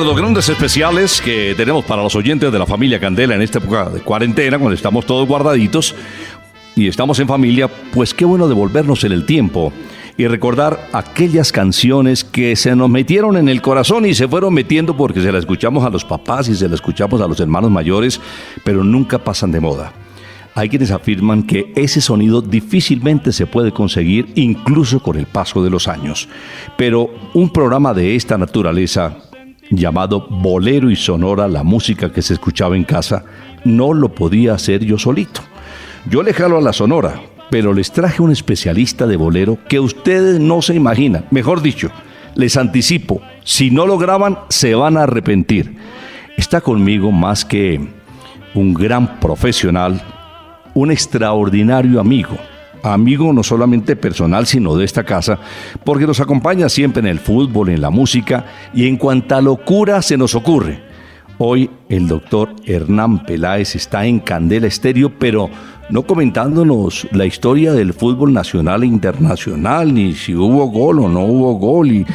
de los grandes especiales que tenemos para los oyentes de la familia Candela en esta época de cuarentena, cuando estamos todos guardaditos y estamos en familia, pues qué bueno devolvernos en el tiempo y recordar aquellas canciones que se nos metieron en el corazón y se fueron metiendo porque se las escuchamos a los papás y se las escuchamos a los hermanos mayores, pero nunca pasan de moda. Hay quienes afirman que ese sonido difícilmente se puede conseguir incluso con el paso de los años. Pero un programa de esta naturaleza, llamado Bolero y Sonora, la música que se escuchaba en casa, no lo podía hacer yo solito. Yo le jalo a la Sonora, pero les traje un especialista de bolero que ustedes no se imaginan. Mejor dicho, les anticipo, si no lo graban, se van a arrepentir. Está conmigo más que un gran profesional, un extraordinario amigo. Amigo no solamente personal, sino de esta casa, porque nos acompaña siempre en el fútbol, en la música y en cuanta locura se nos ocurre. Hoy el doctor Hernán Peláez está en Candela Estéreo, pero no comentándonos la historia del fútbol nacional e internacional, ni si hubo gol o no hubo gol, y,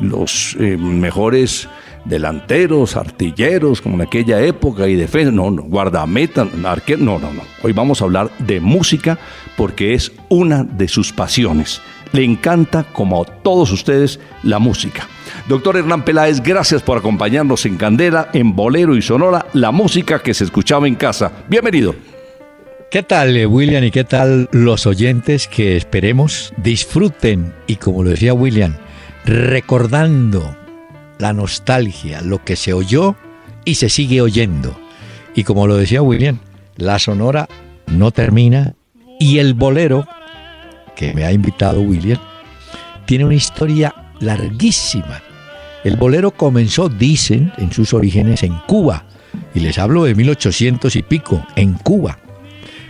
los eh, mejores delanteros, artilleros, como en aquella época, y defensa, no, no, guardameta, arquero, no, no, no. Hoy vamos a hablar de música porque es una de sus pasiones. Le encanta, como a todos ustedes, la música. Doctor Hernán Peláez, gracias por acompañarnos en Candela, en Bolero y Sonora, la música que se escuchaba en casa. Bienvenido. ¿Qué tal, eh, William? ¿Y qué tal los oyentes que esperemos disfruten y, como lo decía William, recordando la nostalgia, lo que se oyó y se sigue oyendo. Y como lo decía William, la sonora no termina y el bolero, que me ha invitado William, tiene una historia larguísima. El bolero comenzó, dicen, en sus orígenes en Cuba, y les hablo de 1800 y pico, en Cuba.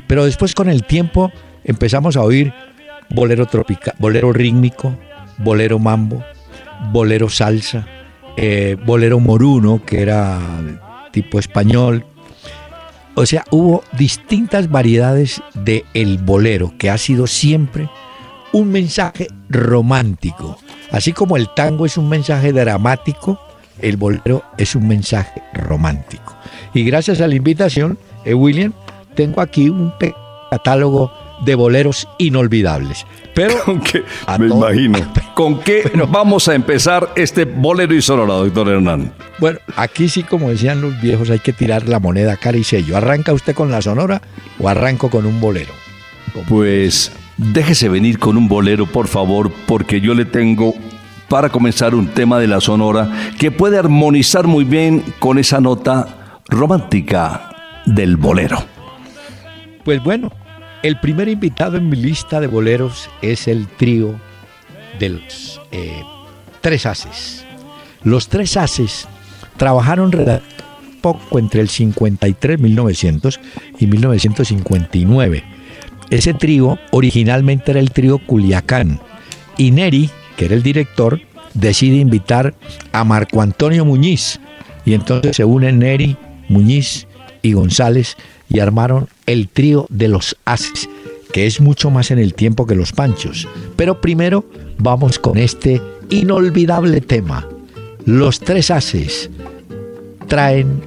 Pero después con el tiempo empezamos a oír bolero tropical, bolero rítmico, bolero mambo, bolero salsa, eh, bolero moruno, que era tipo español. O sea, hubo distintas variedades de el bolero, que ha sido siempre un mensaje romántico. Así como el tango es un mensaje dramático, el bolero es un mensaje romántico. Y gracias a la invitación, eh, William, tengo aquí un catálogo de boleros inolvidables. Pero ¿Con qué? Me imagino. ¿Con qué vamos a empezar este bolero y sonora, doctor Hernán? Bueno, aquí sí, como decían los viejos, hay que tirar la moneda cara y sello. ¿Arranca usted con la sonora o arranco con un bolero? Pues déjese venir con un bolero, por favor, porque yo le tengo para comenzar un tema de la sonora que puede armonizar muy bien con esa nota romántica del bolero. Pues bueno, el primer invitado en mi lista de boleros es el trío de los eh, Tres Haces. Los Tres Haces trabajaron poco entre el 53, 1900 y 1959. Ese trío originalmente era el trío Culiacán y Neri, que era el director, decide invitar a Marco Antonio Muñiz y entonces se unen Neri, Muñiz y González y armaron el trío de los Ases, que es mucho más en el tiempo que los Panchos. Pero primero vamos con este inolvidable tema. Los tres Ases traen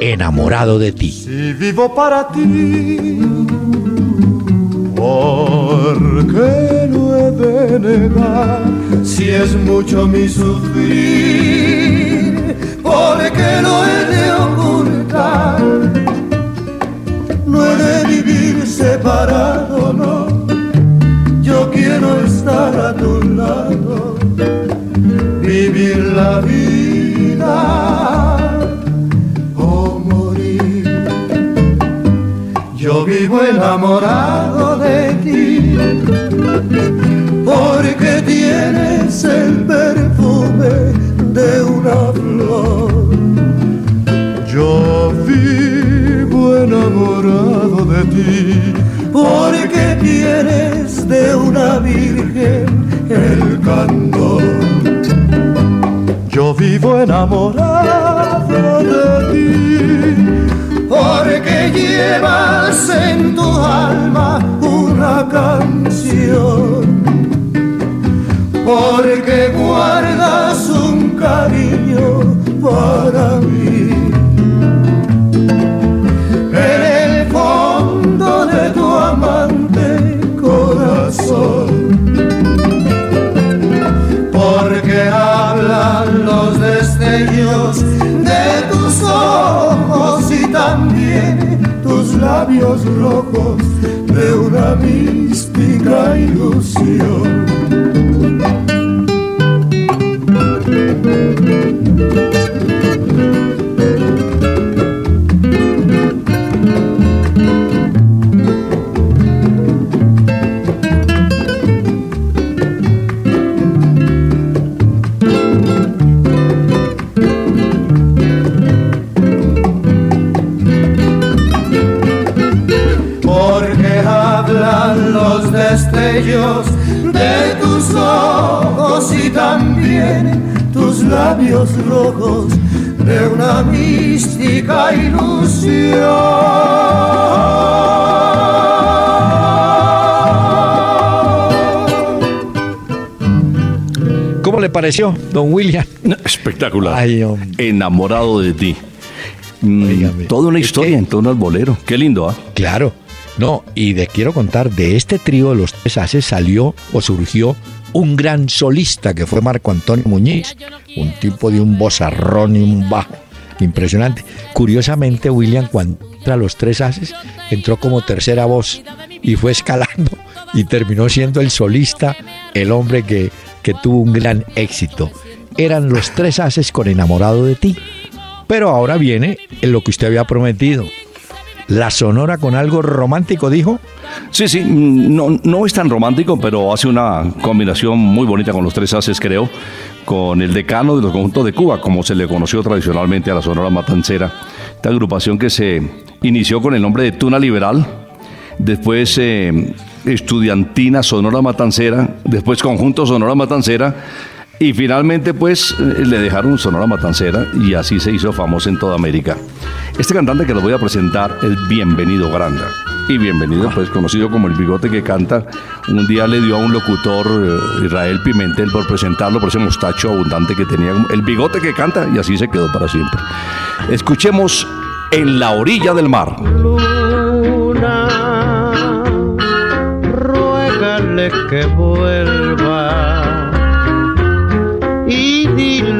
enamorado de ti. Si vivo para ti, porque no he de negar si es mucho mi sufrir, porque no he de ocultar no he de vivir separado, no. Yo quiero estar a tu lado, vivir la vida o morir. Yo vivo enamorado de ti, porque tienes el perfume de una flor. Yo de ti, porque tienes de una virgen el candor. Yo vivo enamorado de ti, porque llevas en tu alma una canción, porque guardas un cariño para mí. Amante corazón. Porque hablan los destellos de tus ojos y también tus labios rojos de una mística ilusión. Labios rojos de una mística ilusión. ¿Cómo le pareció, don William? Espectacular. Ay. Enamorado de ti. Mm, toda una historia, que- en todo un bolero. Qué lindo, ¿ah? Claro. No, y le quiero contar, de este trío de los tres haces salió o surgió un gran solista que fue Marco Antonio Muñiz, un tipo de un bozarrón y un bajo impresionante. Curiosamente, William, cuando entra los tres haces, entró como tercera voz y fue escalando y terminó siendo el solista, el hombre que, que tuvo un gran éxito. Eran los tres haces con enamorado de ti. Pero ahora viene en lo que usted había prometido. La Sonora con algo romántico, dijo. Sí, sí, mm, no, no es tan romántico, pero hace una combinación muy bonita con los tres haces, creo, con el decano de los conjuntos de Cuba, como se le conoció tradicionalmente a la Sonora Matancera. Esta agrupación que se inició con el nombre de Tuna Liberal, después eh, Estudiantina Sonora Matancera, después Conjunto Sonora Matancera, y finalmente pues le dejaron Sonora Matancera y así se hizo famoso en toda América. Este cantante que les voy a presentar es Bienvenido Granda. Y Bienvenido, pues conocido como el bigote que canta, un día le dio a un locutor, eh, Israel Pimentel, por presentarlo por ese mostacho abundante que tenía, el bigote que canta, y así se quedó para siempre. Escuchemos En la orilla del mar. luna, ruégale que vuelva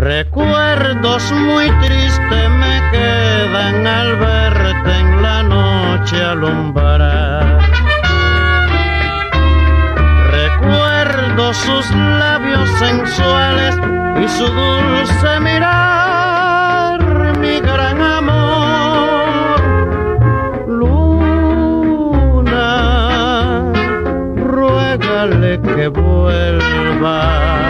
Recuerdos muy tristes me quedan al verte en la noche alumbrar. Recuerdo sus labios sensuales y su dulce mirar, mi gran amor. Luna, ruégale que vuelva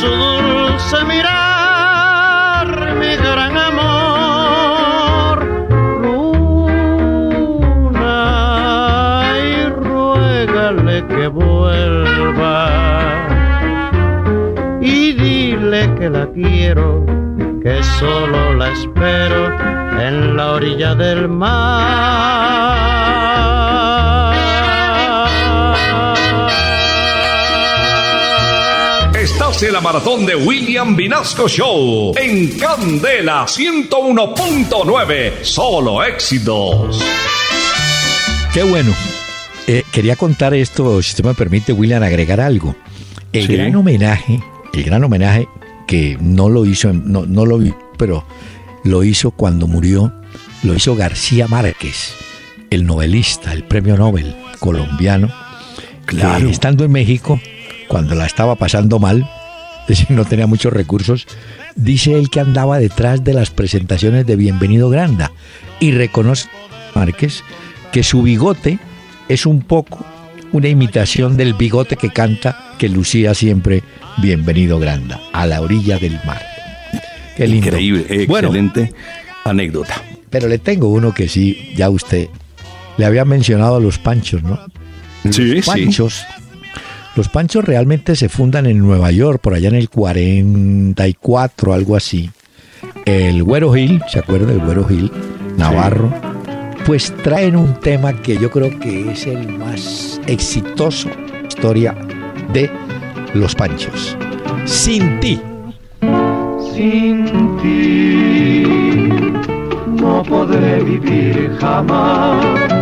su dulce mirar, mi gran amor, luna, y ruégale que vuelva y dile que la quiero, que solo la espero en la orilla del mar. La maratón de William Vinasco Show en Candela 101.9. Solo éxitos. Qué bueno. Eh, quería contar esto, si usted me permite, William, agregar algo. El Sí. gran homenaje, el gran homenaje que no lo hizo, no, no lo vi, pero lo hizo cuando murió, lo hizo García Márquez, el novelista, el premio Nobel colombiano. Claro. que estando en México, cuando la estaba pasando mal, no tenía muchos recursos, dice él que andaba detrás de las presentaciones de Bienvenido Granda y reconoce Márquez que su bigote es un poco una imitación del bigote que canta que lucía siempre Bienvenido Granda, a la orilla del mar. Qué lindo. Increíble, Bueno, excelente anécdota. pero le tengo uno que sí, ya usted le había mencionado a los panchos, ¿no? Sí, Los panchos. Los panchos realmente se fundan en Nueva York, por allá en el 44, algo así. El Güero Gil, ¿se acuerda del Güero Gil? Navarro. Pues traen un tema que yo creo que es el más exitoso historia de los panchos. Sin ti. Sin ti no podré vivir jamás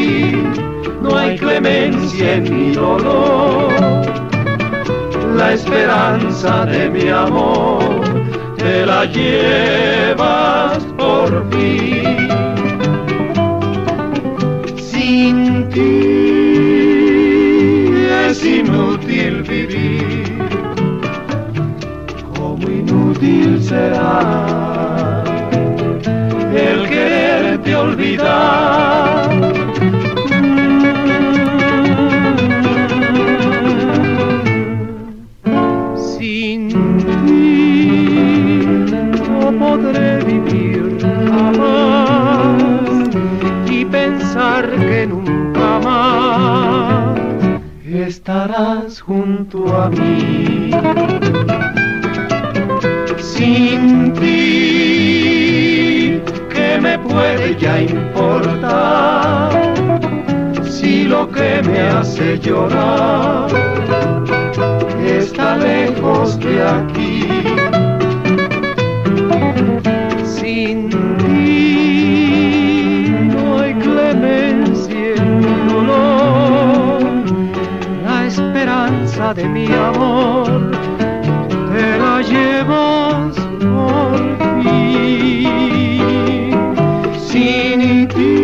clemencia en mi dolor. La esperanza de mi amor te la llevas por fin. Sin ti es inútil vivir como inútil será el quererte olvidar. Estarás junto a mí. Sin ti, ¿qué me puede ya importar? Si lo que me hace llorar está lejos de aquí. De mi amor te la llevas por fin. Sin ti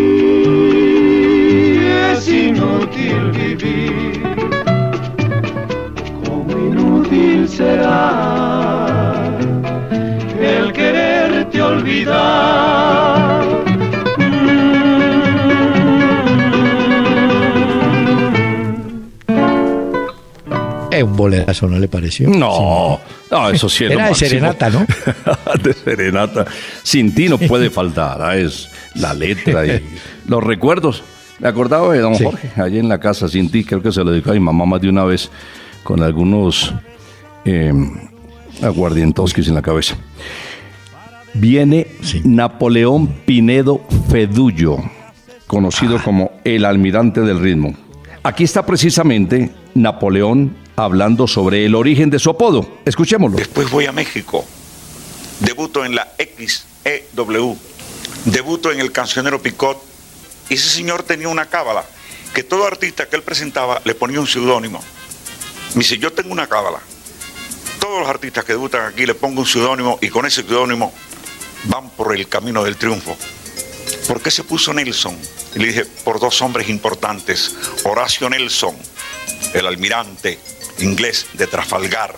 es inútil vivir, como inútil será el quererte olvidar. Es un bolerazo, ¿no le pareció? No, no, eso sí es lo Era de serenata, ¿no? de serenata. Sin ti no puede faltar. ah, Es la letra y los recuerdos. Me acordaba de don Sí. Jorge, allí en la casa, sin ti, creo que se lo dedicó a mi mamá más de una vez con algunos eh, aguardientoskis en la cabeza. Viene Sí. Napoleón Pinedo Fedullo, conocido como el almirante del ritmo. Aquí está precisamente Napoleón hablando sobre el origen de su apodo. Escuchémoslo. Después voy a México. Debuto en la XEW. Debuto en el cancionero Picot. Y ese señor tenía una cábala que todo artista que él presentaba le ponía un seudónimo. Me dice, yo tengo una cábala. Todos los artistas que debutan aquí le pongo un seudónimo y con ese seudónimo van por el camino del triunfo. ¿Por qué se puso Nelson? Y le dije, por dos hombres importantes. Horacio Nelson, el almirante, inglés de Trafalgar,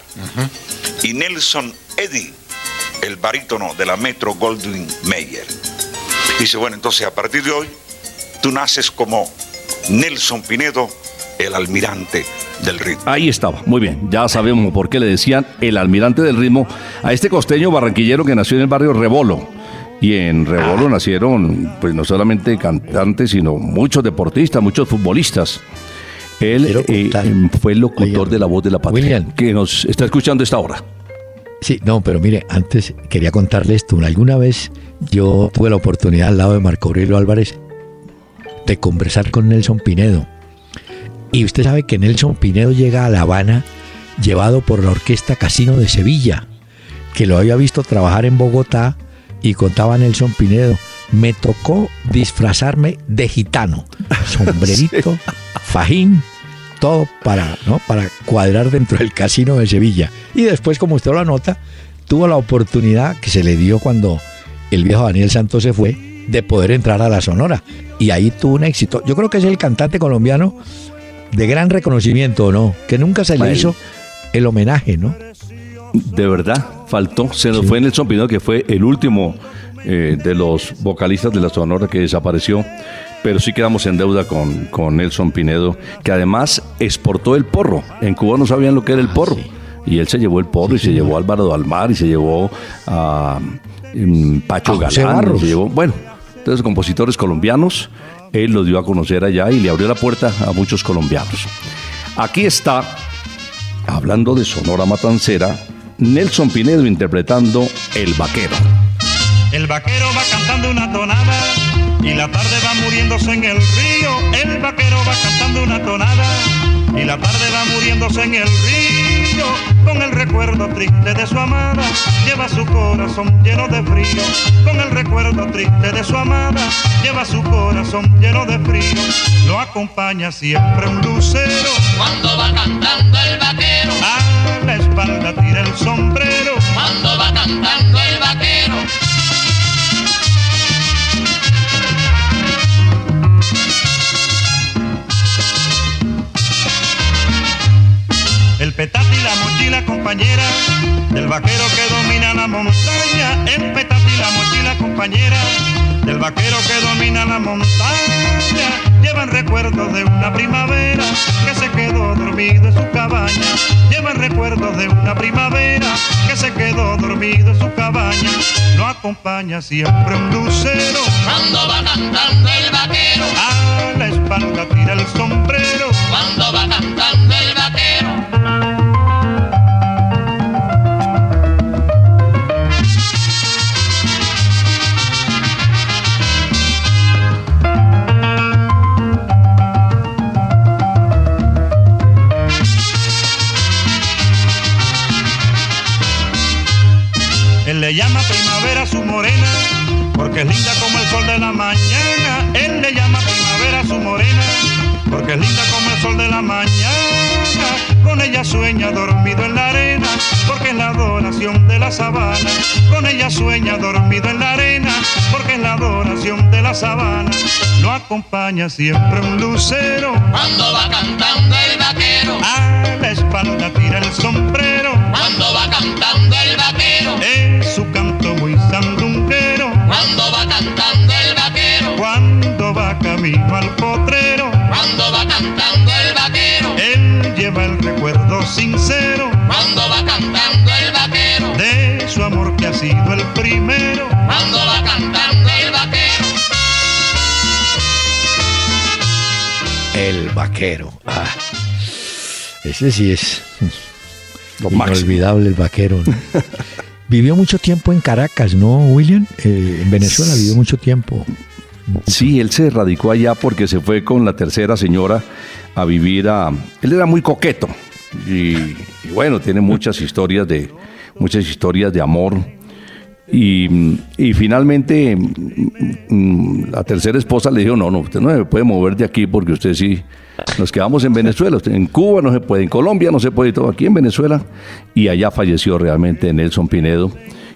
y Nelson Eddy, el barítono de la Metro Goldwyn Mayer. Dice, bueno, entonces a partir de hoy, tú naces como Nelson Pinedo, el almirante del ritmo. Ahí estaba, muy bien. Ya sabemos por qué le decían el almirante del ritmo a este costeño barranquillero que nació en el barrio Rebolo. Y en Rebolo Ah. nacieron, pues no solamente cantantes, sino muchos deportistas, muchos futbolistas. Él eh, em, fue el locutor de La Voz de la Patria, William. que nos está escuchando esta hora. Sí, no, pero mire, antes quería contarle esto. Alguna vez yo tuve la oportunidad al lado de Marco Aurelio Álvarez de conversar con Nelson Pinedo. Y usted sabe que Nelson Pinedo llega a La Habana llevado por la Orquesta Casino de Sevilla, que lo había visto trabajar en Bogotá y contaba Nelson Pinedo. Me tocó disfrazarme de gitano, sombrerito, fajín, todo para, ¿no? para cuadrar dentro del casino de Sevilla. Y después, como usted lo anota, tuvo la oportunidad que se le dio cuando el viejo Daniel Santos se fue de poder entrar a la Sonora. Y ahí tuvo un éxito. Yo creo que es el cantante colombiano de gran reconocimiento, ¿no? Que nunca se le hizo el homenaje, ¿no? De verdad, faltó. Se nos fue Nelson Pinedo, que fue el último eh, de los vocalistas de la Sonora que desapareció. Pero sí quedamos en deuda con, con Nelson Pinedo, que además exportó el porro. En Cuba no sabían lo que era el porro. Y él se llevó el porro y se llevó a Álvaro Dalmar y se llevó a mm, Pacho A José Galán. Barros. se llevó- bueno, entonces compositores colombianos. Él los dio a conocer allá y le abrió la puerta a muchos colombianos. Aquí está Hablando de Sonora Matancera, Nelson Pinedo interpretando El Vaquero. El vaquero va cantando una tonada y la tarde va muriéndose en el río. El vaquero va cantando una tonada y la tarde va muriéndose en el río. Con el recuerdo triste de su amada, lleva su corazón lleno de frío. Con el recuerdo triste de su amada, lleva su corazón lleno de frío. Lo acompaña siempre un lucero. Cuando va cantando el vaquero, A la espalda tira el sombrero. cuando va cantando y la compañera del vaquero que domina la montaña. Y la mochila compañera del vaquero que domina la montaña. Llevan recuerdos de una primavera que se quedó dormido en su cabaña. Llevan recuerdos de una primavera que se quedó dormido en su cabaña. Lo acompaña siempre un lucero. cuando va cantando el vaquero, A la espalda tira el sombrero. Ella sueña dormido en la arena, porque es la adoración de la sabana. Con ella sueña dormido en la arena, porque es la adoración de la sabana. Lo acompaña siempre un lucero, Cuando va cantando el vaquero, a la espalda tira el sombrero. cuando va cantando el sincero cuando va cantando el vaquero, de su amor que ha sido el primero. cuando va cantando el vaquero. El vaquero. Ah, ese sí es Lo máximo. inolvidable, el vaquero. ¿no? vivió mucho tiempo en Caracas, ¿no, William? Eh, en Venezuela vivió mucho tiempo. Sí, él se radicó allá porque se fue con la tercera señora a vivir a... Él era muy coqueto y, y bueno, tiene muchas historias de, muchas historias de amor. Y, y finalmente mm, la tercera esposa le dijo, no, no, usted no se puede mover de aquí porque usted sí, nos quedamos en Venezuela, en Cuba no se puede, en Colombia no se puede, y todo aquí en Venezuela. Y allá falleció realmente Nelson Pinedo,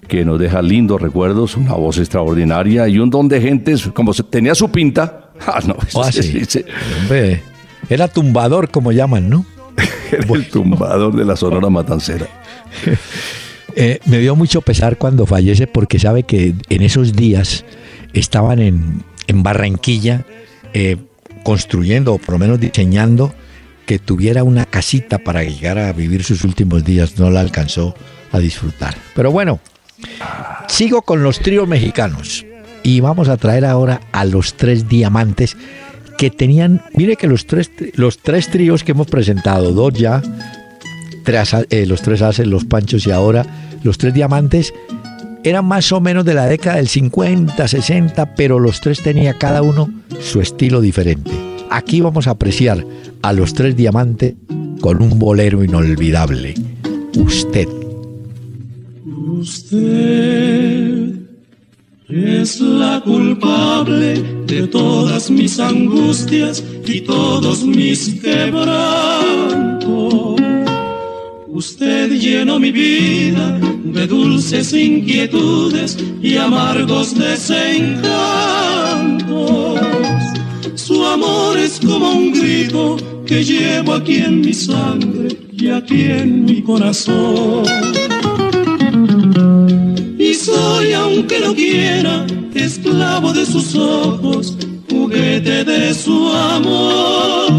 que nos deja lindos recuerdos, una voz extraordinaria y un don de gentes, como se- tenía su pinta. Ah, no, Ah, sí. era tumbador, como llaman, ¿no? El tumbador de la Sonora Matancera. Eh, me dio mucho pesar cuando fallece porque sabe que en esos días estaban en, en Barranquilla eh, construyendo o por lo menos diseñando que tuviera una casita para llegar a vivir sus últimos días. No la alcanzó a disfrutar. Pero bueno, sigo con los tríos mexicanos y vamos a traer ahora a los tres diamantes que tenían, mire que los tres, los tres tríos que hemos presentado, dos ya, tres, eh, los tres haces, los panchos y ahora los tres diamantes, eran más o menos de la década del 50, 60, pero los tres tenía cada uno su estilo diferente. Aquí vamos a apreciar a los tres diamantes con un bolero inolvidable. Usted. Usted es la culpable de todas mis angustias y todos mis quebrantos. Usted llenó mi vida de dulces inquietudes y amargos desencantos. Su amor es como un grito que llevo aquí en mi sangre y aquí en mi corazón. Soy, aunque no quiera, esclavo de sus ojos, juguete de su amor.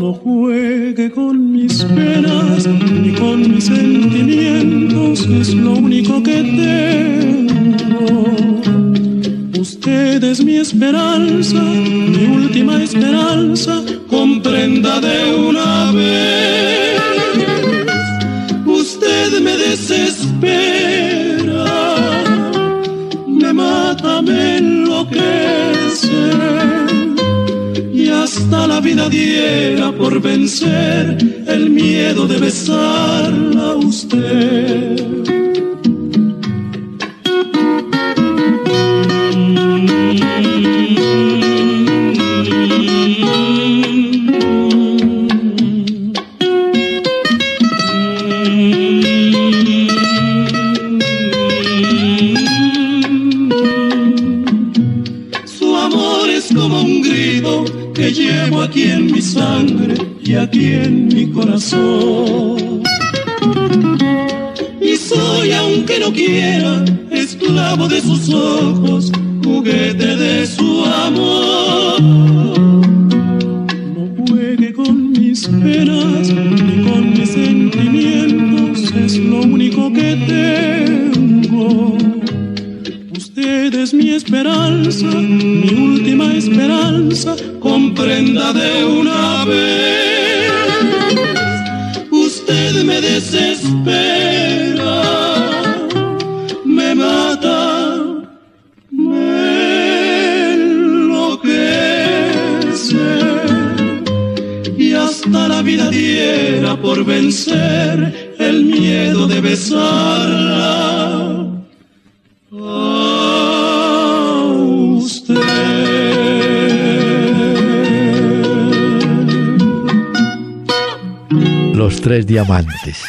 No juegue con mis penas ni con mis sentimientos, es lo único que tengo. Usted es mi esperanza, mi última esperanza, comprenda de una vez. Mata, me enloquece. Y hasta la vida diera por vencer el miedo de besarla a usted. Aquí en mi sangre y aquí en mi corazón. Y soy, aunque no quiera, esclavo de sus ojos, juguete de su amor. No juegue con mis penas esperanza, mi última esperanza, comprenda de una vez. Usted me desespera, me mata, me enloquece y hasta la vida diera por vencer el miedo de besarla tres diamantes.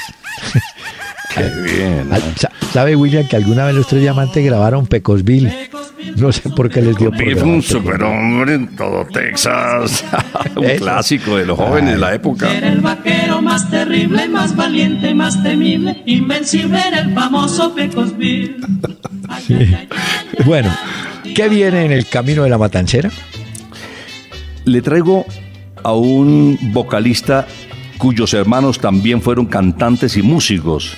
Qué bien. Sa- ¿Sabe William que alguna vez los tres diamantes grabaron Pecosville? No sé por qué les dio por un Pecosville. superhombre en todo Texas. un Eso. clásico de los jóvenes de la época. Era el vaquero más terrible, más valiente, más temible, invencible era el famoso Pecosville. Ay, Bueno, ¿qué viene en el camino de la matancera? Le traigo a un vocalista cuyos hermanos también fueron cantantes y músicos,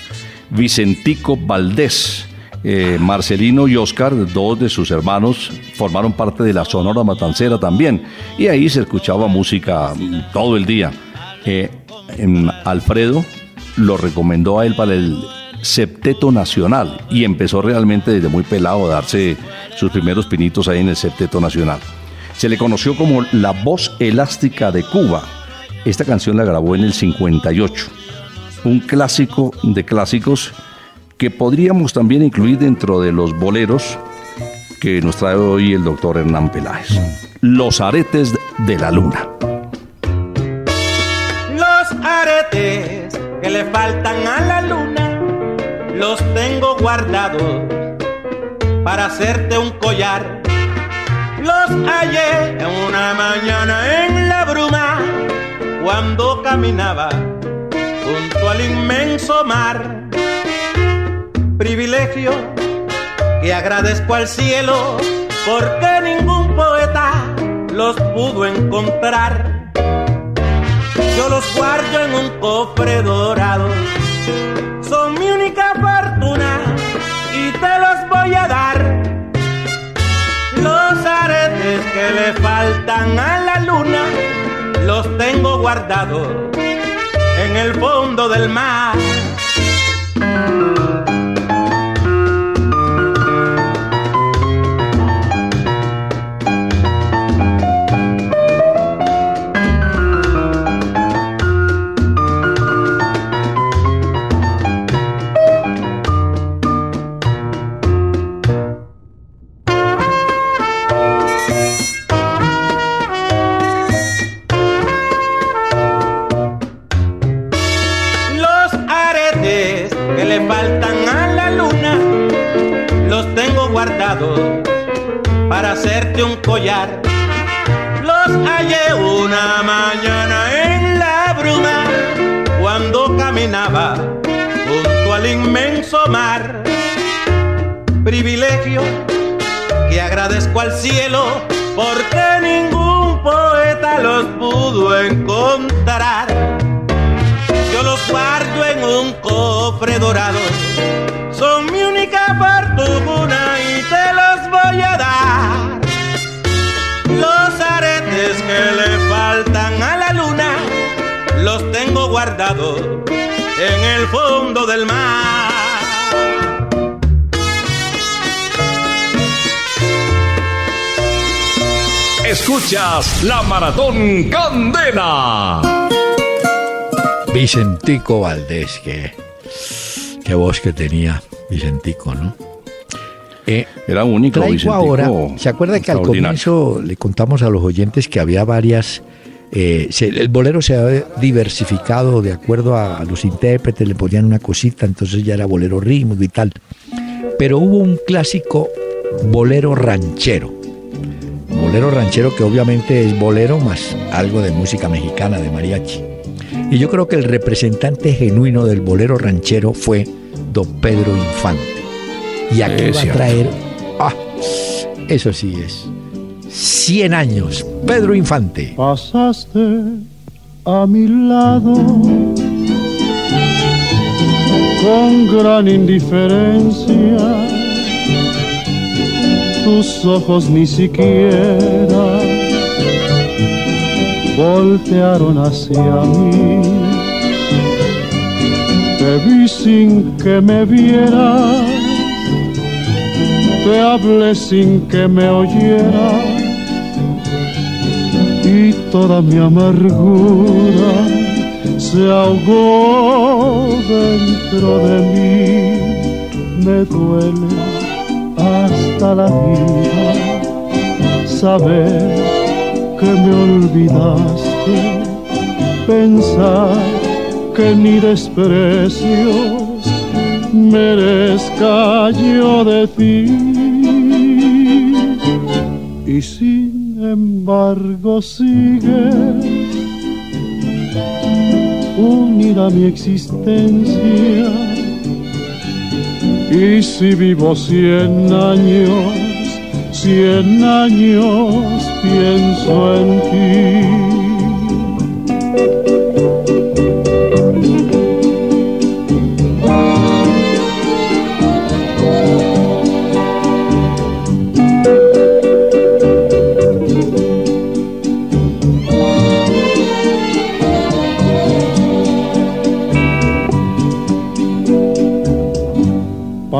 Vicentico Valdés. Eh, Marcelino y Oscar, dos de sus hermanos, formaron parte de la Sonora Matancera también. Y ahí se escuchaba música todo el día. Eh, em, Alfredo lo recomendó a él para el Septeto Nacional y empezó realmente desde muy pelado a darse sus primeros pinitos ahí en el Septeto Nacional. Se le conoció como la voz elástica de Cuba. Esta canción la grabó en el 58. Un clásico de clásicos que podríamos también incluir dentro de los boleros que nos trae hoy el doctor Hernán Peláez. Los aretes de la luna. Los aretes que le faltan a la luna los tengo guardados para hacerte un collar. Los hallé en una mañana en la bruma cuando caminaba junto al inmenso mar. Privilegio que agradezco al cielo porque ningún poeta los pudo encontrar. Yo los guardo en un cofre dorado, son mi única fortuna y te los voy a dar. Los aretes que le faltan a la luna los tengo guardados en el fondo del mar. Hacerte un collar. Los hallé una mañana en la bruma cuando caminaba junto al inmenso mar. Privilegio que agradezco al cielo porque ningún poeta los pudo encontrar. Yo los guardo en un cofre dorado. Son mi única fortuna y te los voy a dar. Que le faltan a la luna los tengo guardados en el fondo del mar. Escuchas la Maratón Candela. Vicentico Valdés, que qué voz que tenía Vicentico, ¿no? Eh, Era único, traigo ahora, ¿se acuerda que al comienzo le contamos a los oyentes que había varias, eh, se- el bolero se había diversificado de acuerdo a, a los intérpretes, le ponían una cosita, entonces ya era bolero rítmico y tal. Pero hubo un clásico bolero ranchero. Bolero ranchero que obviamente es bolero más algo de música mexicana, de mariachi. Y yo creo que el representante genuino del bolero ranchero fue don Pedro Infante. Y aquí Es va a cierto. traer, ah, eso sí es, 100 años, Pedro Infante. Pasaste a mi lado con gran indiferencia. Tus ojos ni siquiera voltearon hacia mí. Te vi sin que me vieras, te hablé sin que me oyeras y toda mi amargura se ahogó dentro de mí. Me duele hasta la vida saber que me olvidaste, pensar que ni desprecios merezca yo de ti. Y sin embargo sigue unida mi existencia. Y si vivo cien años cien años pienso en ti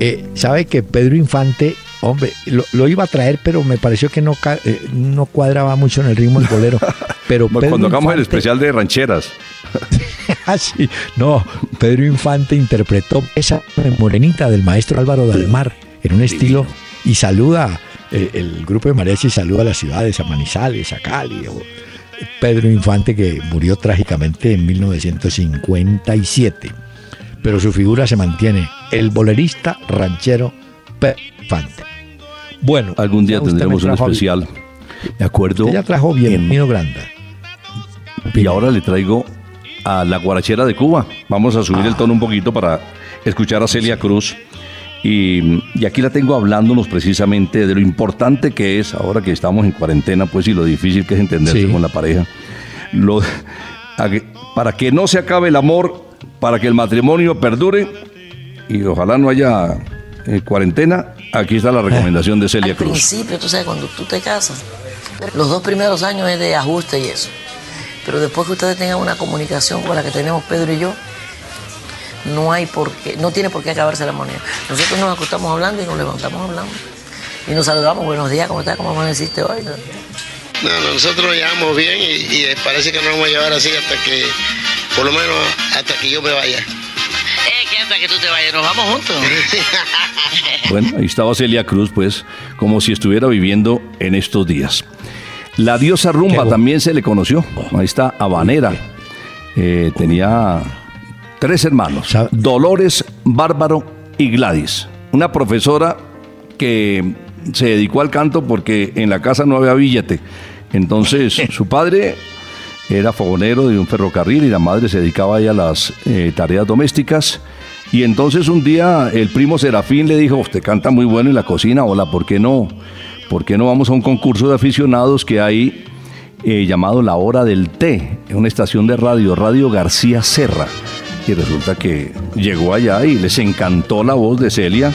eh, sabe que Pedro Infante, hombre, lo, lo iba a traer, pero me pareció que no, eh, no cuadraba mucho en el ritmo del bolero. Pero Pedro Cuando hagamos el especial de rancheras. Ah, sí. No, Pedro Infante interpretó esa morenita del maestro Álvaro Dalmar en un estilo y saluda, eh, el grupo de mariachi saluda a las ciudades, a Manizales, a Cali. o- Pedro Infante que murió trágicamente en 1957, pero su figura se mantiene, el bolerista ranchero Pedro Infante. Bueno, Algún día tendremos un especial. Me acuerdo. Usted ya trajo bienvenido Granda. Y ahora le traigo a la guarachera de Cuba. Vamos a subir el tono un poquito para escuchar a Celia Cruz. Y, y aquí la tengo hablándonos precisamente de lo importante que es, ahora que estamos en cuarentena, pues y lo difícil que es entenderse Sí. con la pareja. Lo- a que- para que no se acabe el amor, para que el matrimonio perdure y ojalá no haya eh, cuarentena, aquí está la recomendación de Celia Al Cruz. principio, tú sabes, cuando tú te casas, los dos primeros años es de ajuste y eso. Pero después que ustedes tengan una comunicación como la que tenemos Pedro y yo, no hay por qué, no tiene por qué acabarse la moneda. Nosotros nos acostamos hablando y nos levantamos hablando. Y nos saludamos, buenos días, ¿cómo estás? ¿Cómo amaneciste hoy? No, no, nosotros nos llevamos bien y, y parece que nos vamos a llevar así hasta que, por lo menos hasta que yo me vaya. Eh, que hasta que tú te vayas, nos vamos juntos. Bueno, ahí estaba Celia Cruz, pues, como si estuviera viviendo en estos días. La diosa rumba también se le conoció. Ahí está Habanera. Eh, tenía tres hermanos, Dolores, Bárbaro y Gladys. Una profesora que se dedicó al canto porque en la casa no había billete. Entonces, su padre era fogonero de un ferrocarril y la madre se dedicaba ahí a las eh, tareas domésticas. Y entonces un día el primo Serafín le dijo, usted canta muy bueno en la cocina, hola, ¿por qué no? ¿Por qué no vamos a un concurso de aficionados que hay eh, llamado La Hora del Té, en una estación de radio, Radio García Serra? Y resulta que llegó allá y les encantó la voz de Celia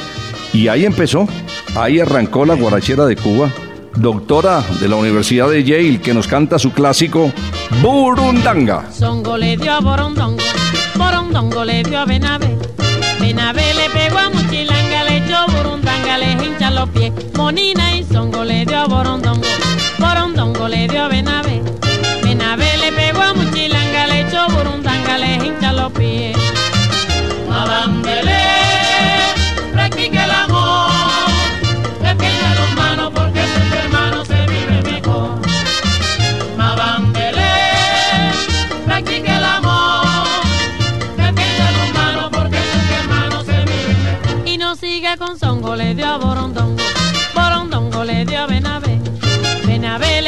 y ahí empezó, ahí arrancó la guarachera de Cuba, doctora de la Universidad de Yale, que nos canta su clásico Burundanga. Songo le dio a Borondongo, Borondongo le dio a Benavé. Benavé le pegó a Muchilanga, le echó Burundanga, le hincha los pies. Monina y Songo le dio a Borondongo, Borondongo le dio a Benavé. Benavé le pegó a Muchilanga, le echó Burundanga, le hincha los pies. Madambele,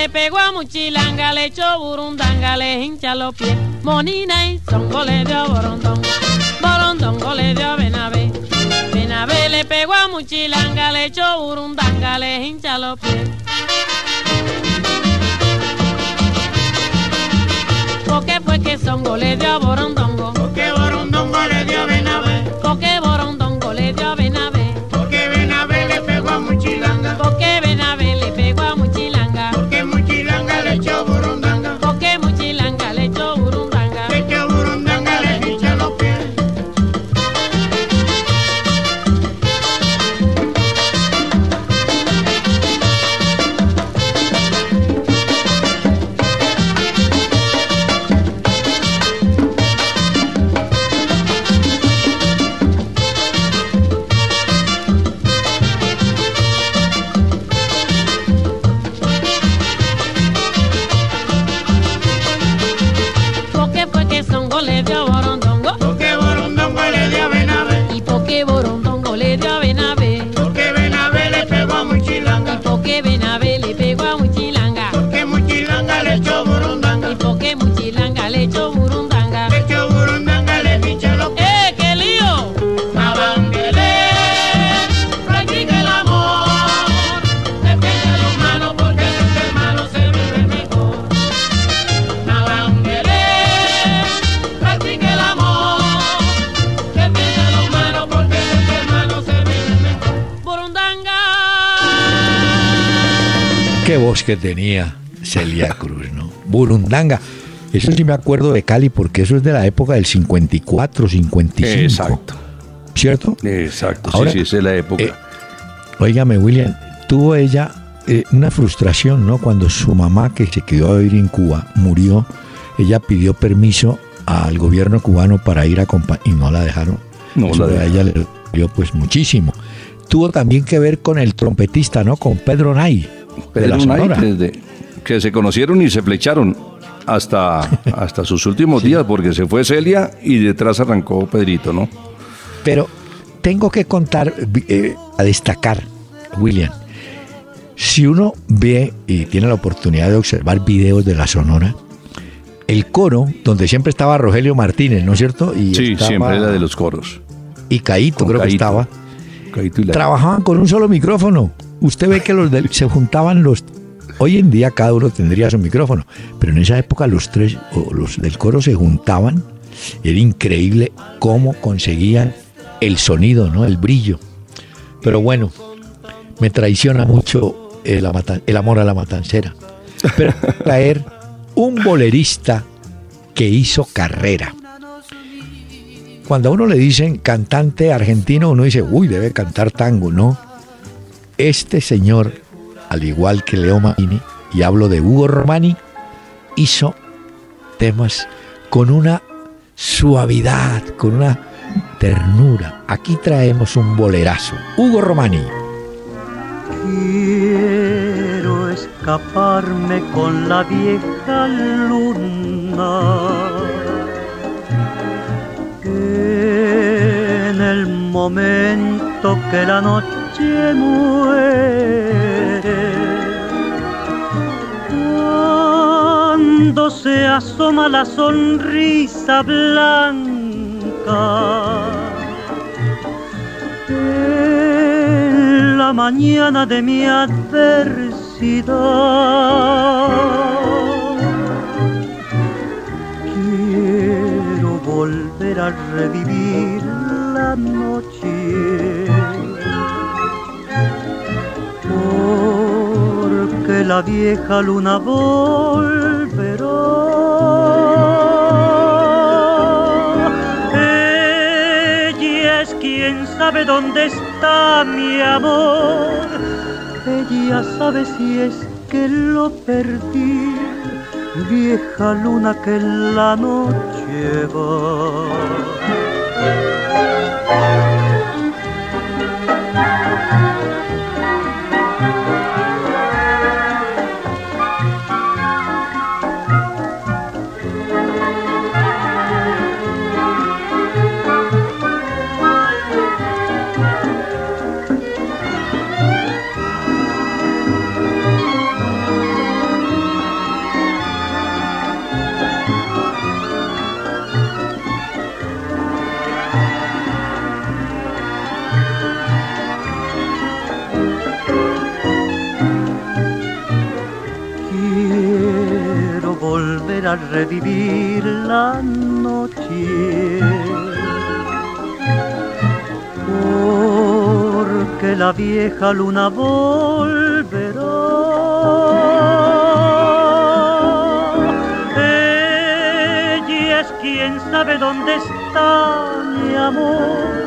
le pegó a Muchilanga, le echó Burundanga, le hincha los pies. Monina y Songo le dio Borondongo, Borondongo le dio a Benavé. Benavé le pegó a Muchilanga, le echó Burundanga, le hincha los pies. ¿Por qué fue que Songo le dio Borondongo? Que tenía Celia Cruz, ¿no? Burundanga. Eso sí me acuerdo de Cali porque eso es de la época del 54, 55. Exacto. ¿Cierto? Exacto, Ahora, sí, sí, esa es la época. eh, Óigame, William, tuvo ella eh, una frustración, ¿no? Cuando su mamá, que se quedó a vivir en Cuba, murió, ella pidió permiso al gobierno cubano para ir a y no la dejaron. No Eso la a dejaron. ella le dio pues muchísimo. Tuvo también que ver con el trompetista, ¿no? Con Pedro Nay. De Pedro la desde que se conocieron y se flecharon hasta, hasta sus últimos días, porque se fue Celia y detrás arrancó Pedrito, ¿no? Pero tengo que contar, eh, a destacar, William, si uno ve y tiene la oportunidad de observar videos de la Sonora, el coro, donde siempre estaba Rogelio Martínez, ¿no es cierto? Y Sí, estaba- siempre era de los coros. Y Caíto, creo que estaba. Caíto y la- Trabajaban con un solo micrófono. Usted ve que los del- se juntaban los... Hoy en día cada uno tendría su micrófono, pero en esa época los tres, o los del coro se juntaban. Era increíble cómo conseguían el sonido, ¿no? El brillo. Pero bueno, me traiciona mucho el, el amor a la matancera. Pero traer un bolerista que hizo carrera. Cuando a uno le dicen cantante argentino, uno dice, uy, debe cantar tango, ¿no? Este señor, al igual que Leo y hablo de Hugo Romani, hizo temas con una suavidad, con una ternura. Aquí traemos un bolerazo. Hugo Romani. Quiero escaparme con la vieja luna. En el momento que la noche muere. Cuando se asoma la sonrisa blanca en la mañana de mi adversidad. Quiero volver a revivir la noche. La vieja luna volverá. Ella es quien sabe dónde está mi amor. Ella sabe si es que lo perdí. Vieja luna que la noche va. Revivir la noche. Porque la vieja luna volverá. Ella es quien sabe dónde está mi amor.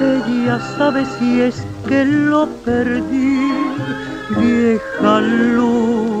Ella sabe si es que lo perdí. Vieja luna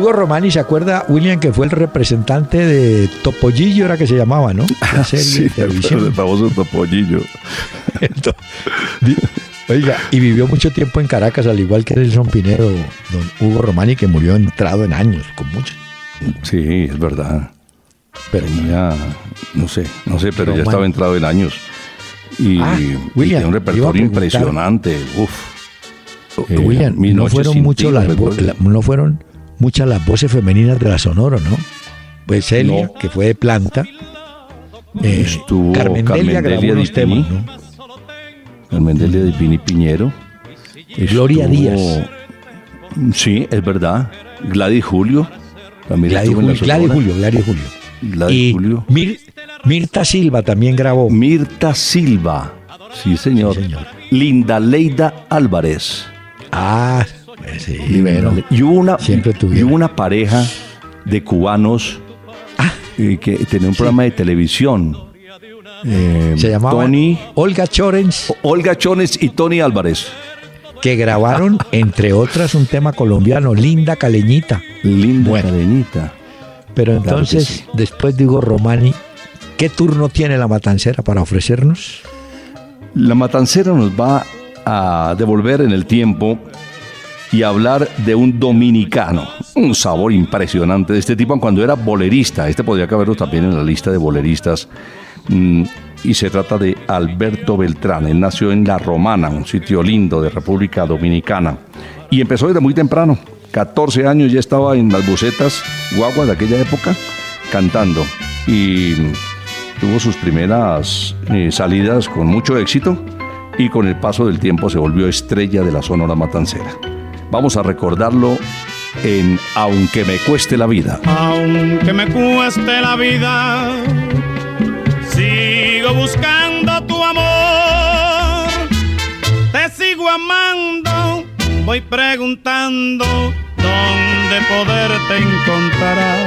Hugo Romani, ¿se acuerda, William, que fue el representante de Topollillo, era que se llamaba, ¿no? La serie Sí, de televisión. el famoso topollillo. Entonces, Oiga, y vivió mucho tiempo en Caracas, al igual que Nelson Pinero, don Hugo Romani, que murió entrado en años, con mucho. Sí, es verdad. Pero Tenía, no sé, no sé, pero ya estaba entrado en años. Y, Ah, William, tiene un repertorio impresionante. Uf. Eh, William, no fueron mucho las la- no fueron muchas las voces femeninas de la Sonora, ¿no? Pues Celia, No. que fue de planta. eh, Estuvo Carmen Delia grabó Delia unos temas, ¿no? Carmen Delia de Pini Piñero. Gloria Estuvo- Díaz. Sí, es verdad. Gladys Julio. También Gladys, Julio, Gladys. Julio, Gladys Julio. Gladys y Julio. Mir- Mirta Silva también grabó. Mirta Silva. Sí, señor. Linda Leida Álvarez. Ah, sí, y hubo una, Siempre y hubo una pareja de cubanos eh, que tenía un programa de televisión. Eh, Se llamaba Tony, Olga Chorens. Olga Chones y Tony Álvarez. Que grabaron, entre otras, un tema colombiano, Linda Caleñita. Linda Caleñita. Pero Claro entonces, sí. después digo, Romani, ¿qué turno tiene la matancera para ofrecernos? La matancera nos va a devolver en el tiempo y hablar de un dominicano. Un sabor impresionante de este tipo cuando era bolerista. Este podría caberlo también en la lista de boleristas. Mm, y se trata de Alberto Beltrán. Él nació en La Romana, un sitio lindo de República Dominicana. Y empezó desde muy temprano. 14 años ya estaba en las bucetas guaguas de aquella época cantando. Y tuvo sus primeras eh, salidas con mucho éxito y con el paso del tiempo se volvió estrella de la Sonora Matancera. Vamos a recordarlo en Aunque me cueste la vida. Aunque me cueste la vida, sigo buscando tu amor. Te sigo amando, voy preguntando dónde poderte encontrar.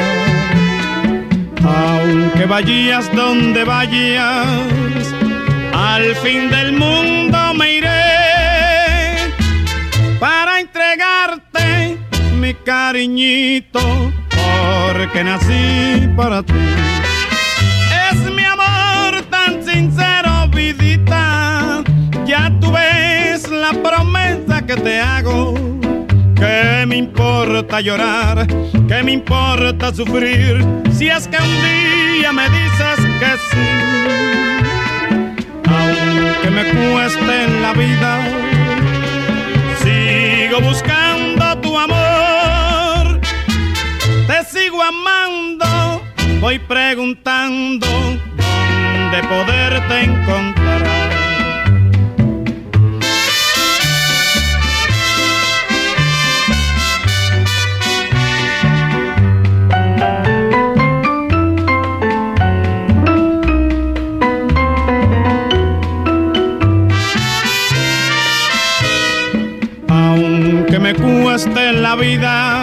Aunque vayas donde vayas, al fin del mundo me iré cariñito, porque nací para ti. Es mi amor tan sincero, vidita, ya tú ves la promesa que te hago. ¿Qué me importa llorar? ¿Qué me importa sufrir? Si es que un día me dices que sí. Aunque me cueste en la vida, sigo buscando sigo amando, voy preguntando dónde poderte encontrar. Aunque me cueste la vida,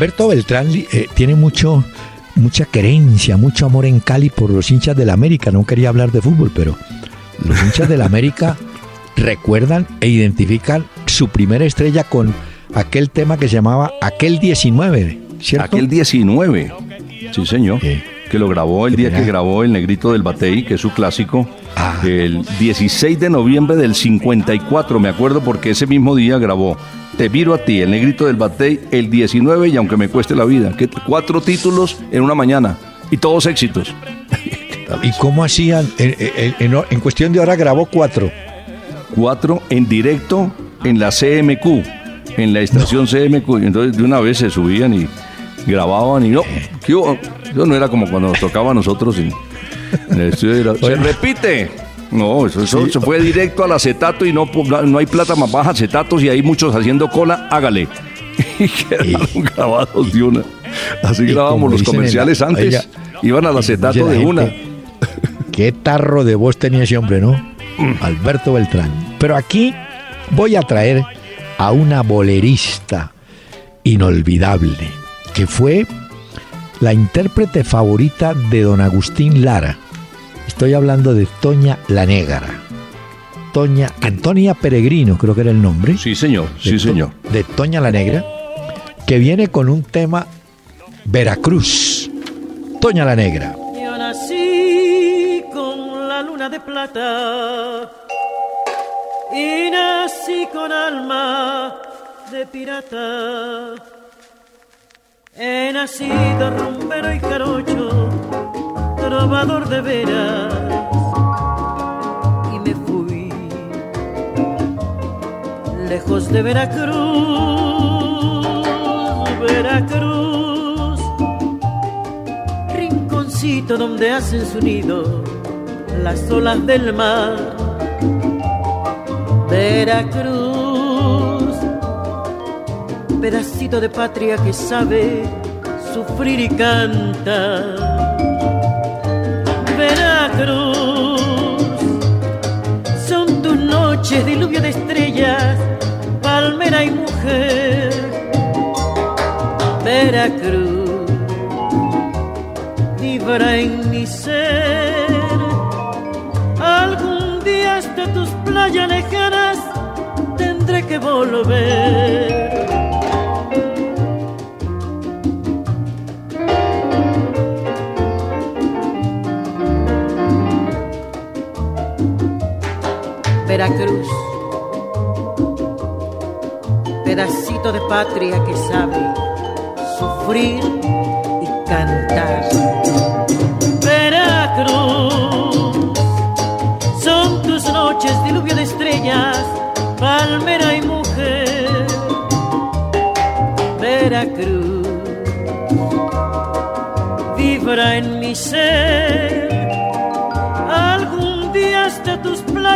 Alberto Beltrán eh, tiene mucho, mucha querencia, mucho amor en Cali por los hinchas del América. No quería hablar de fútbol, pero los hinchas del América recuerdan e identifican su primera estrella con aquel tema que se llamaba Aquel 19, ¿cierto? Aquel 19. Sí, señor. Que lo grabó el día que grabó El Negrito del Batey, que es su clásico. Ah. El 16 de noviembre del 54, me acuerdo porque ese mismo día grabó Te miro a ti, El Negrito del Batey, el 19 y aunque me cueste la vida. Que cuatro títulos en una mañana y todos éxitos. ¿Y cómo hacían? En, en- en- en cuestión de hora grabó cuatro. Cuatro en directo en la CMQ, en la estación CMQ. Entonces de una vez se subían y grababan y no, ¿qué Eso no era como cuando nos tocaba a nosotros en, en el estudio. era, se repite. No, eso, eso se fue directo al acetato y no, no hay plata más baja acetatos y hay muchos haciendo cola, hágale. y quedaron grabados de una. Así y grabábamos los comerciales la- antes. Iban al acetato de una. Qué tarro de voz tenía ese hombre, ¿no? Alberto Beltrán. Pero aquí voy a traer a una bolerista inolvidable, que fue la intérprete favorita de don Agustín Lara. Estoy hablando de Toña la Negra. Toña, Antonia Peregrino, creo que era el nombre. Sí, señor, sí, To- señor. De Toña la Negra, que viene con un tema Veracruz. Toña la Negra. Yo nací con la luna de plata y nací con alma de pirata. He nacido rumbero y jarocho, trovador de veras, y me fui lejos de Veracruz, Veracruz. Rinconcito donde hacen su nido las olas del mar. Veracruz, pedacito de patria que sabe sufrir y canta. Veracruz, son tus noches diluvio de estrellas, palmera y mujer. Veracruz vibra en mi ser. Algún día hasta tus playas lejanas tendré que volver. Veracruz, pedacito de patria que sabe sufrir y cantar. Veracruz, son tus noches diluvio de estrellas, palmera y mujer. Veracruz, vibra en mi ser.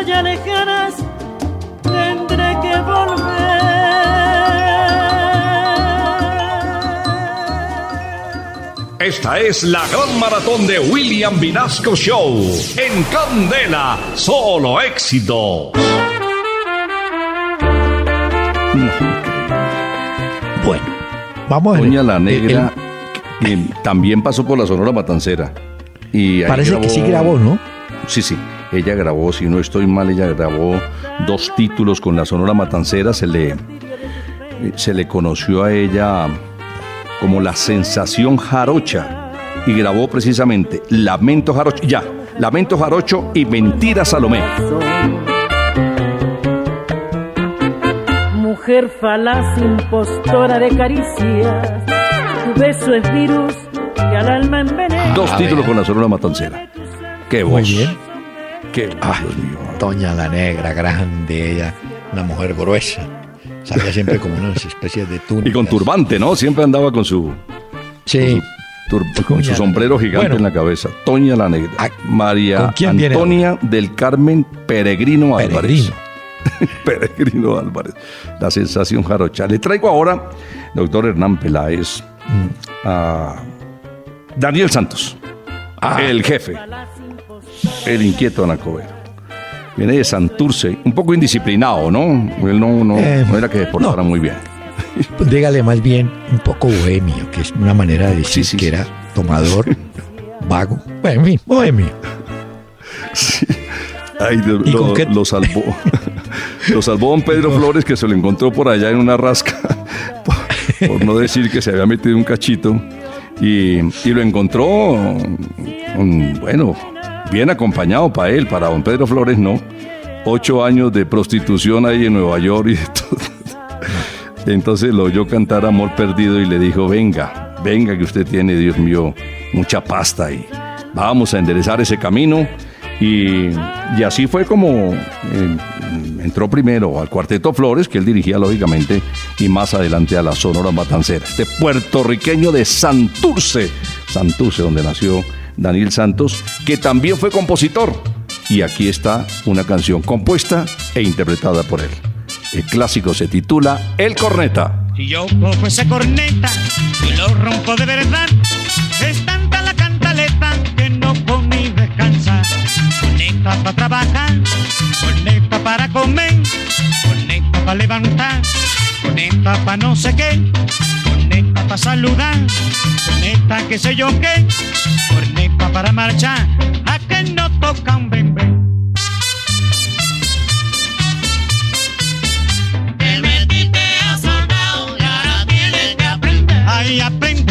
Playas lejanas tendré que volver. Esta es la gran maratón de William Vinasco Show. En Candela, solo éxito. Bueno, vamos a Doña la Negra el- también pasó por la Sonora Matancera. Y Parece que sí grabó, ¿no? Sí, sí. Ella grabó, si no estoy mal, ella grabó dos títulos con la Sonora Matancera. Se le, se le conoció a ella como la sensación jarocha y grabó precisamente Lamento Jarocho, ya, Lamento Jarocho y Mentira Salomé. Mujer falaz, impostora de caricias, tu beso es virus que al alma envenena. Dos títulos con la Sonora Matancera. Qué voz. Muy bien. Qué Ay, Dios mío. Doña la Negra, grande, ella, una mujer gruesa. Salía siempre como unas especies de túnicas. Y con turbante, ¿no? Siempre andaba con su, Sí. tur- con su sombrero gigante Bueno. en la cabeza. Toña la Negra. Ah, María ¿con quién viene Antonia del Carmen Peregrino Álvarez. Peregrino. Peregrino Álvarez. La sensación jarocha. Le traigo ahora, doctor Hernán Peláez, Mm. a Daniel Santos, Ah. el jefe, el inquieto Anacobero. Viene de Santurce, un poco indisciplinado, ¿no? Él no, no, Eh, no era que se portara muy bien. Dígale más bien un poco bohemio, que es una manera de decir Sí, sí, que sí. era tomador, vago. Bueno, en fin, bohemio. Ay, Dios, ¿Y lo, qué- lo salvó. lo salvó don Pedro Flores, que se lo encontró por allá en una rasca, por, por no decir que se había metido un cachito. Y, y lo encontró, mm, bueno, bien acompañado para él, para don Pedro Flores no. Ocho años de prostitución ahí en Nueva York y todo. Entonces lo oyó cantar Amor Perdido y le dijo, venga, venga que usted tiene, Dios mío, mucha pasta y vamos a enderezar ese camino. Y, y así fue como eh, entró primero al Cuarteto Flores, que él dirigía lógicamente, y más adelante a la Sonora Matancera. Este puertorriqueño de Santurce, Santurce, donde nació Daniel Santos, que también fue compositor. Y aquí está una canción compuesta e interpretada por él. El clásico se titula El Corneta. Si yo cojo esa corneta y lo rompo de verdad, es tanta la cantaleta que no come ni descansa. Corneta para trabajar, corneta para comer, corneta para levantar, corneta para no sé qué, corneta para saludar, corneta que sé yo qué, corneta para marchar, a que no toca un bembé. Te metiste a soldado y ahora tienes que aprender. Ay, aprende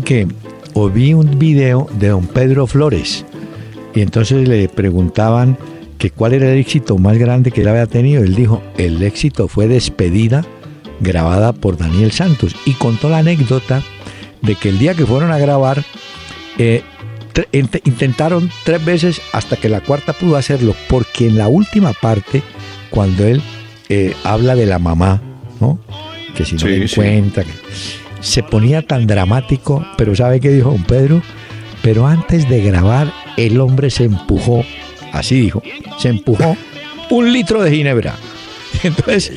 que o vi un video de don Pedro Flores y entonces le preguntaban que cuál era el éxito más grande que él había tenido? Él dijo, el éxito fue Despedida, grabada por Daniel Santos, y contó la anécdota de que el día que fueron a grabar, eh, tre- intentaron tres veces hasta que la cuarta pudo hacerlo, porque en la última parte, cuando él eh, habla de la mamá, ¿no? Que si no Sí, le sí. encuentra, que- se ponía tan dramático, pero ¿sabe qué dijo don Pedro? Pero antes de grabar, el hombre se empujó, así dijo, se empujó un litro de ginebra. Entonces,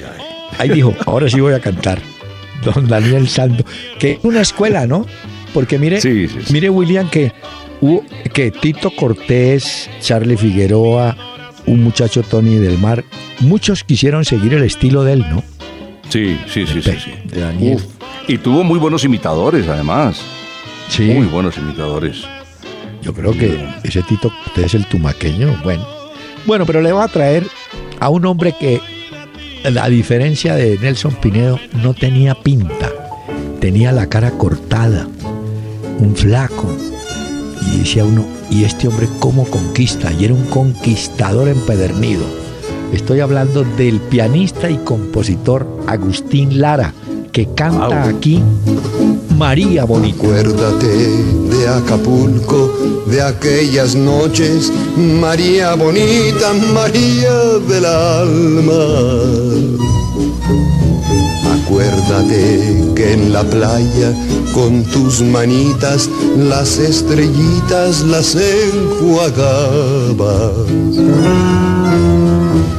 ahí dijo, ahora sí voy a cantar. Don Daniel Santo, que es una escuela, ¿no? Porque mire, Sí, sí, sí. mire William, que hubo, que Tito Cortés, Charlie Figueroa, un muchacho Tony del Mar, muchos quisieron seguir el estilo de él, ¿no? Sí, sí, sí, sí. sí. De Daniel. Uf, Y tuvo muy buenos imitadores, además. Sí. Muy buenos imitadores. Yo creo que ese Tito Cortés es el tumaqueño. Bueno. Bueno, pero le voy a traer a un hombre que, a diferencia de Nelson Pinedo, no tenía pinta. Tenía la cara cortada, un flaco. Y decía uno, ¿y este hombre cómo conquista? Y era un conquistador empedernido. Estoy hablando del pianista y compositor Agustín Lara, que canta aquí María Bonita. Acuérdate de Acapulco, de aquellas noches, María bonita, María del alma. Acuérdate que en la playa, con tus manitas, las estrellitas las enjuagabas.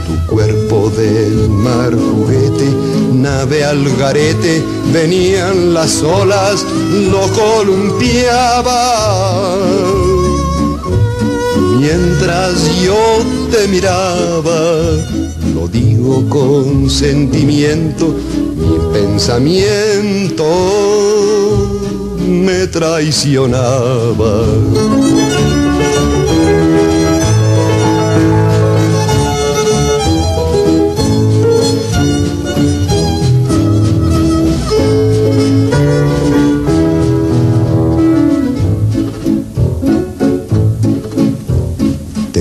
Tu cuerpo del mar juguete, nave al garete, venían las olas, lo columpiaba. Mientras yo te miraba, lo digo con sentimiento, Mi pensamiento me traicionaba.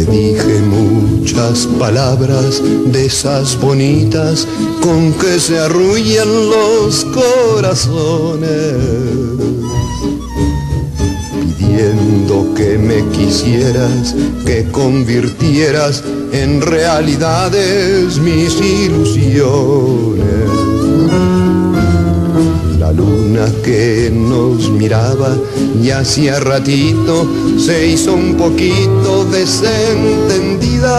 Dije muchas palabras de esas bonitas con que se arrullan los corazones, pidiendo que me quisieras, que convirtieras en realidades mis ilusiones. Luna que nos miraba y hacía ratito se hizo un poquito desentendida.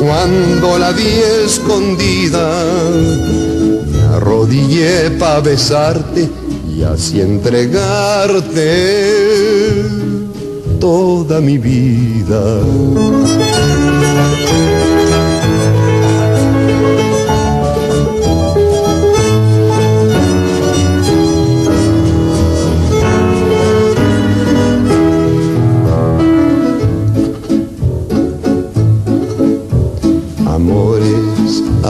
Cuando la vi escondida, me arrodillé para besarte y así entregarte toda mi vida.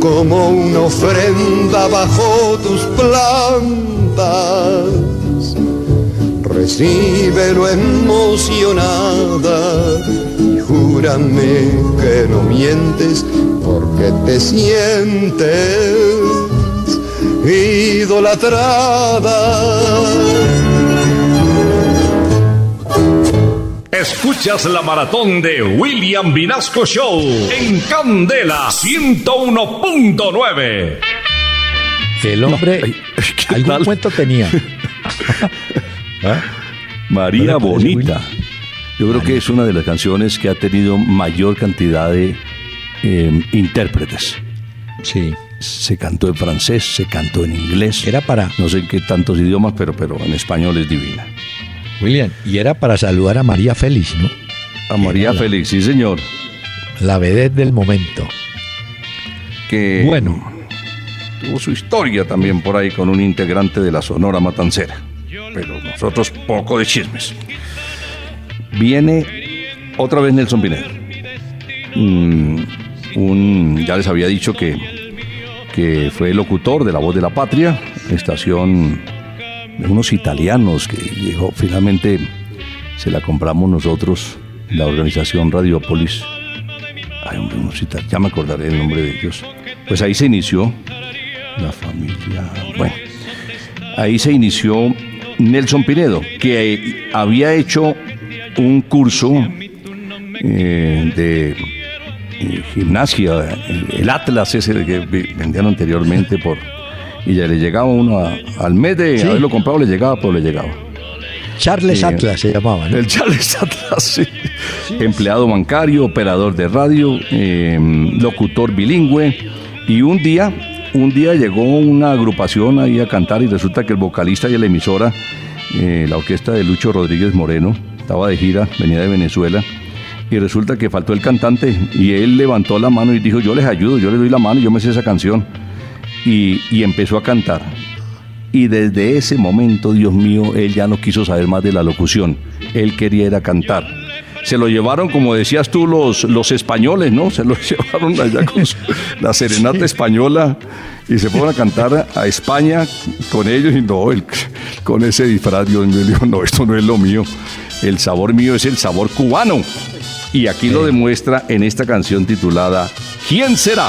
como una ofrenda bajo tus plantas. Recíbelo emocionada y júrame que no mientes porque te sientes idolatrada. Escuchas la maratón de William Vinasco Show en Candela 101.9. El hombre, algún cuento tenía. ¿Ah? María Bonita. Yo creo que es una de las canciones que ha tenido mayor cantidad de eh, intérpretes. Sí. Se cantó en francés, se cantó en inglés. Era para. No sé en qué tantos idiomas, pero, pero en español es divina. William, y era para saludar a María Félix, ¿no? A María Félix, sí, señor. La vedette del momento. Que Bueno. tuvo su historia también por ahí con un integrante de la Sonora Matancera. Pero nosotros poco de chismes. Viene otra vez Nelson Pinedo. Mm, un, ya les había dicho que, que fue locutor de La Voz de la Patria, estación unos italianos que llegó, finalmente se la compramos nosotros, la organización Radiopolis. Ay, hombre, unos ya me acordaré el nombre de ellos. Pues ahí se inició la familia. Bueno, ahí se inició Nelson Pinedo, que había hecho un curso eh, de eh, gimnasia, el, el Atlas ese que vendían anteriormente por y ya le llegaba uno a- al mes de Sí. haberlo comprado le llegaba, pero le llegaba. Charles Eh, Atlas se llamaba, ¿no? El Charles Atlas, sí. Empleado bancario, operador de radio, eh, locutor bilingüe. Y un día, un día llegó una agrupación ahí a cantar y resulta que el vocalista y la emisora, eh, la orquesta de Lucho Rodríguez Moreno, estaba de gira, venía de Venezuela. Y resulta que faltó el cantante y él levantó la mano y dijo, yo les ayudo, yo les doy la mano, yo me sé esa canción. Y, y empezó a cantar. Y desde ese momento, Dios mío, él ya no quiso saber más de la locución. Él quería ir a cantar. Se lo llevaron, como decías tú, los, los españoles, ¿no? Se lo llevaron allá con su- la serenata española y se fueron a cantar a España con ellos. Y no, él, con ese disfraz, Dios mío, dijo, no, esto no es lo mío. El sabor mío es el sabor cubano. Y aquí lo demuestra en esta canción titulada ¿Quién será?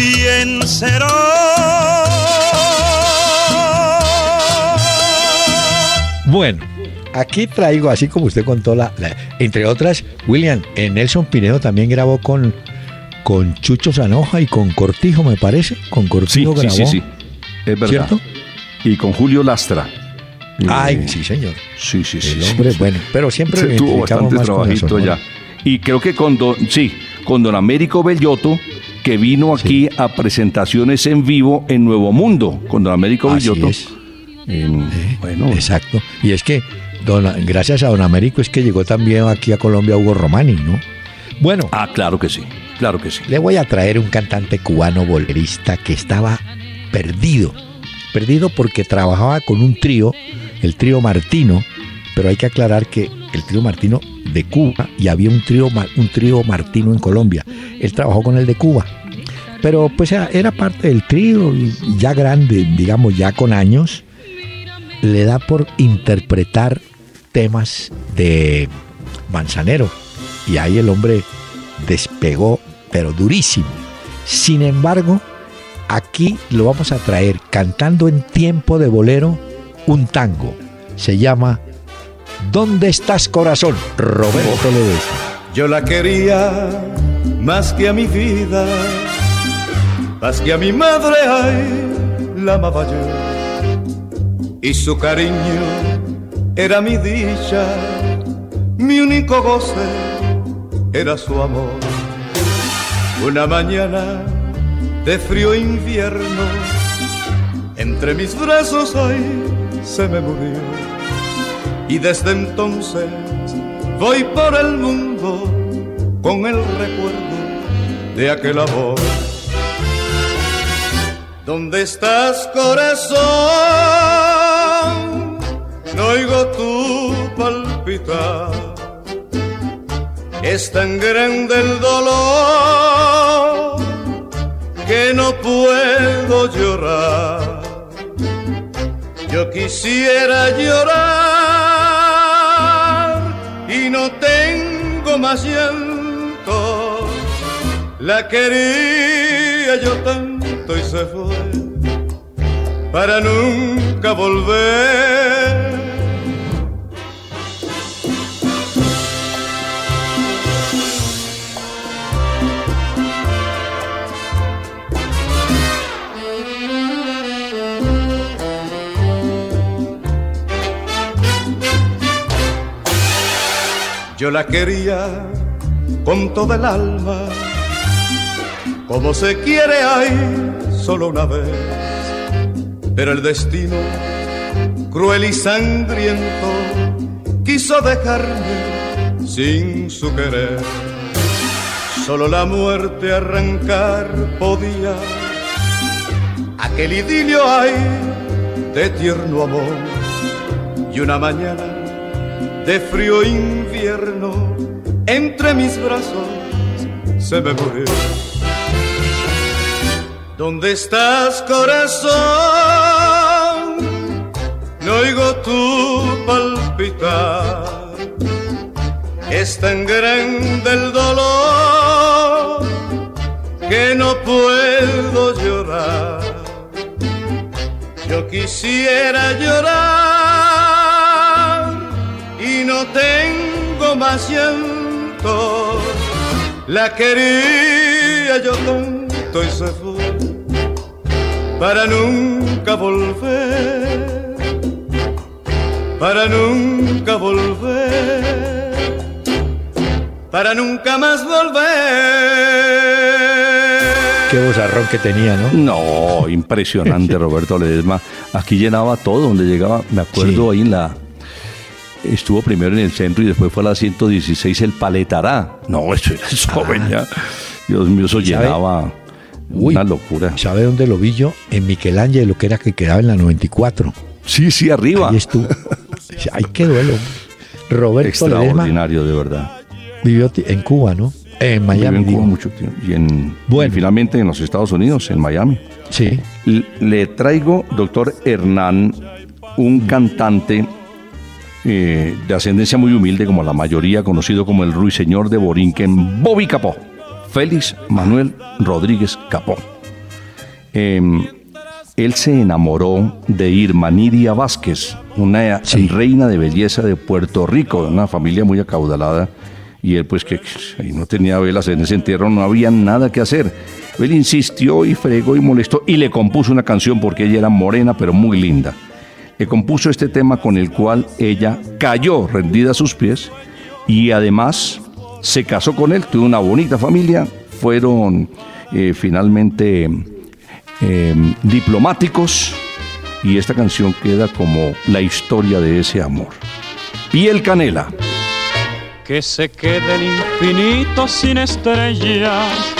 ¿Quién será? Bueno, aquí traigo, así como usted contó, la, la- entre otras, William, eh, Nelson Pinedo también grabó con, con Chucho Zanoja y con Cortijo, me parece. Con Sí, Cortijo sí, grabó. sí, sí. Es verdad. ¿Cierto? Y con Julio Lastra. Ay, Eh, sí, señor. Sí, sí, sí. El sí, hombre, sí. bueno, pero siempre Se tuvo identificamos bastante más con la trabajito ya. Y creo que con don, sí, con don Américo Bellotto, que vino aquí a presentaciones en vivo en Nuevo Mundo, con don Américo Así es. En- bueno, Exacto. Y es que, don- gracias a don Américo, es que llegó también aquí a Colombia Hugo Romani, ¿no? Bueno. Ah, claro que sí, claro que sí. Le voy a traer un cantante cubano bolerista que estaba perdido. Perdido porque trabajaba con un trío, el trío Martino, pero hay que aclarar que el trío Martino de Cuba y había un trío, un trío Martino en Colombia. Él trabajó con el de Cuba. Pero pues era, parte del trío, ya grande, digamos, ya con años, le da por interpretar temas de Manzanero. Y ahí el hombre despegó, pero durísimo. Sin embargo, aquí lo vamos a traer cantando en tiempo de bolero un tango. Se llama ¿Dónde estás corazón? Roberto. Yo la quería más que a mi vida, más que a mi madre, ay, la amaba yo. Y su cariño era mi dicha, mi único goce era su amor. Una mañana de frío invierno, entre mis brazos, ay, se me murió. Y desde entonces voy por el mundo con el recuerdo de aquel amor. ¿Dónde estás, corazón? No oigo tu palpitar. Es tan grande el dolor que no puedo llorar. Yo quisiera llorar no tengo más llanto. La quería yo tanto y se fue para nunca volver. Yo la quería con toda el alma, como se quiere hay solo una vez, pero el destino cruel y sangriento quiso dejarme sin su querer. Solo la muerte arrancar podía. Aquel idilio hay de tierno amor. Y una mañana de frío invierno entre mis brazos se me murió. ¿Dónde estás, corazón? No oigo tu palpitar. Es tan grande el dolor que no puedo llorar. Yo quisiera llorar no tengo más llanto. La quería yo tanto y se fue para nunca volver, para nunca volver, para nunca más volver. Qué bozarrón que tenía, ¿no? No, impresionante Roberto Ledesma. Aquí llenaba todo donde llegaba. Me acuerdo ahí en la. Estuvo primero en el centro y después fue a la 116 el Paletará. No, eso era joven ya. Dios mío, eso llenaba una locura. ¿Sabe dónde lo vi yo? En Michelangelo, que era que quedaba en la 94. Sí, sí, arriba. Ahí estuvo. Ay, qué duelo. Roberto Ledesma Extraordinario, de verdad. vivió en Cuba, ¿no? En Miami. Vivió en Cuba mucho tiempo. Y, en, y finalmente en los Estados Unidos, en Miami. Sí. Le traigo, doctor Hernán, un cantante eh, de ascendencia muy humilde, como la mayoría, conocido como el ruiseñor de Borinquen, Bobby Capó. Félix Manuel Rodríguez Capó. Em, él se enamoró de Irma Nidia Vázquez, una reina de belleza de Puerto Rico, de una familia muy acaudalada. Y él, pues, que ahí no tenía velas en ese entierro, no había nada que hacer. Él insistió y fregó y molestó y le compuso una canción porque ella era morena, pero muy linda. Le compuso este tema con el cual ella cayó rendida a sus pies y además se casó con él, tuvo una bonita familia, fueron eh, finalmente eh, diplomáticos y esta canción queda como la historia de ese amor. Piel Canela. Que se quede el infinito sin estrellas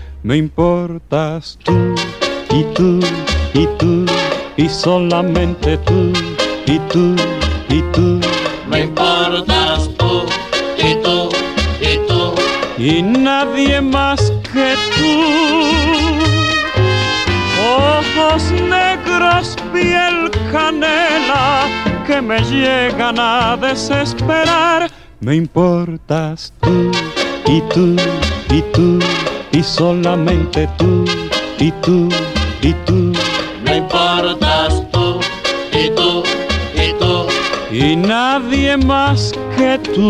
Me importas tú y tú y tú y solamente tú y tú y tú. Me importas tú y tú y tú. y nadie más que tú. Ojos negros, piel canela, que me llegan a desesperar. Me importas tú y tú y tú y solamente tú y tú y tú. Me importas tú y tú y tú. y nadie más que tú.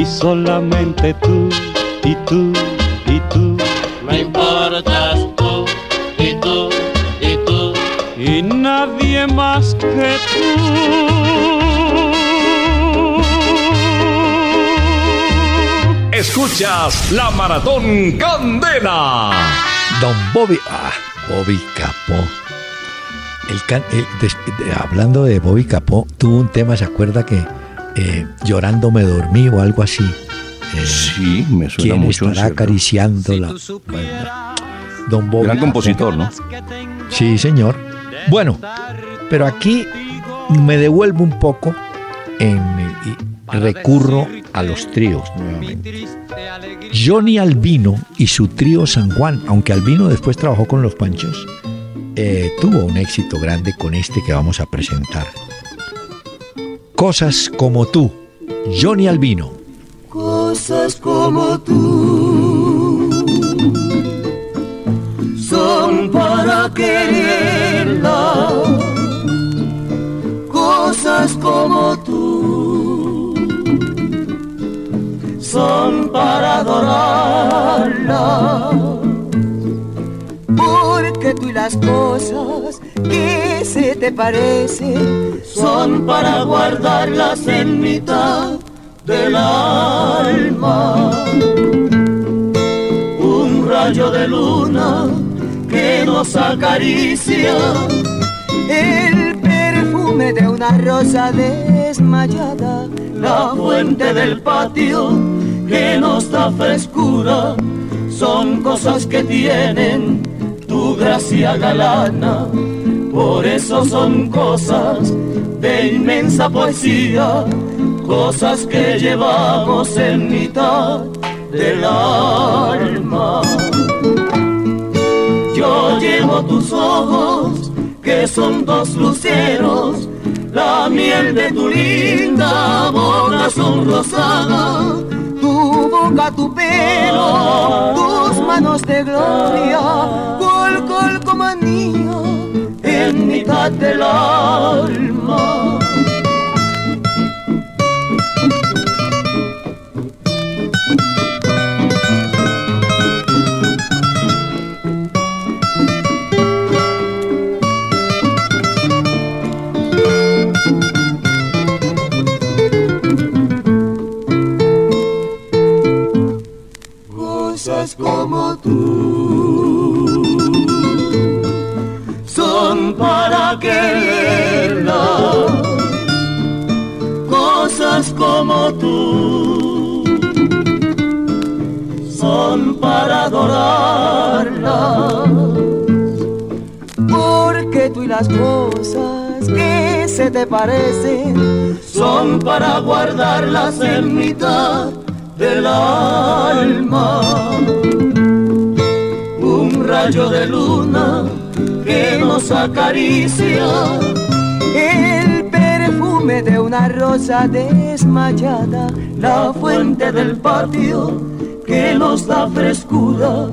y solamente tú y tú, y tú, Me importas tú y tú y tú. y nadie más que Escuchas la Maratón Candela. Don Bobby. Ah, Bobby Capó. El can- el- des- de- hablando de Bobby Capó, tuvo un tema, ¿se acuerda que eh, llorando me dormí o algo así? Eh, Sí, me suena ¿Quién mucho. estará serio. acariciando la... Bueno, Don Bobby Gran compositor, ¿no? Sí, señor. Bueno, pero aquí me devuelvo un poco en el- y recurro a los tríos nuevamente. Johnny Albino y su trío San Juan, aunque Albino después trabajó con los Panchos, eh, tuvo un éxito grande con este que vamos a presentar. Cosas como tú, Johnny Albino. Cosas como tú son para quererla. Cosas como tú son para adorarla. Las cosas que se te parecen. Son para guardarlas en mitad del alma. Un rayo de luna que nos acaricia, el perfume de una rosa desmayada, la fuente del patio que nos da frescura, son cosas que tienen gracia galana. Por eso son cosas de inmensa poesía, cosas que llevamos en mitad del alma. Yo llevo tus ojos, que son dos luceros, la miel de tu linda boca sonrosada, boca, tu pelo, tus manos de gloria, col, col como en mitad del alma. Como tú son para adorarla. Porque tú y las cosas que se te parecen son para guardarlas en mitad del alma. Un rayo de luna que nos acaricia, una rosa desmayada, la fuente del patio que nos da frescura,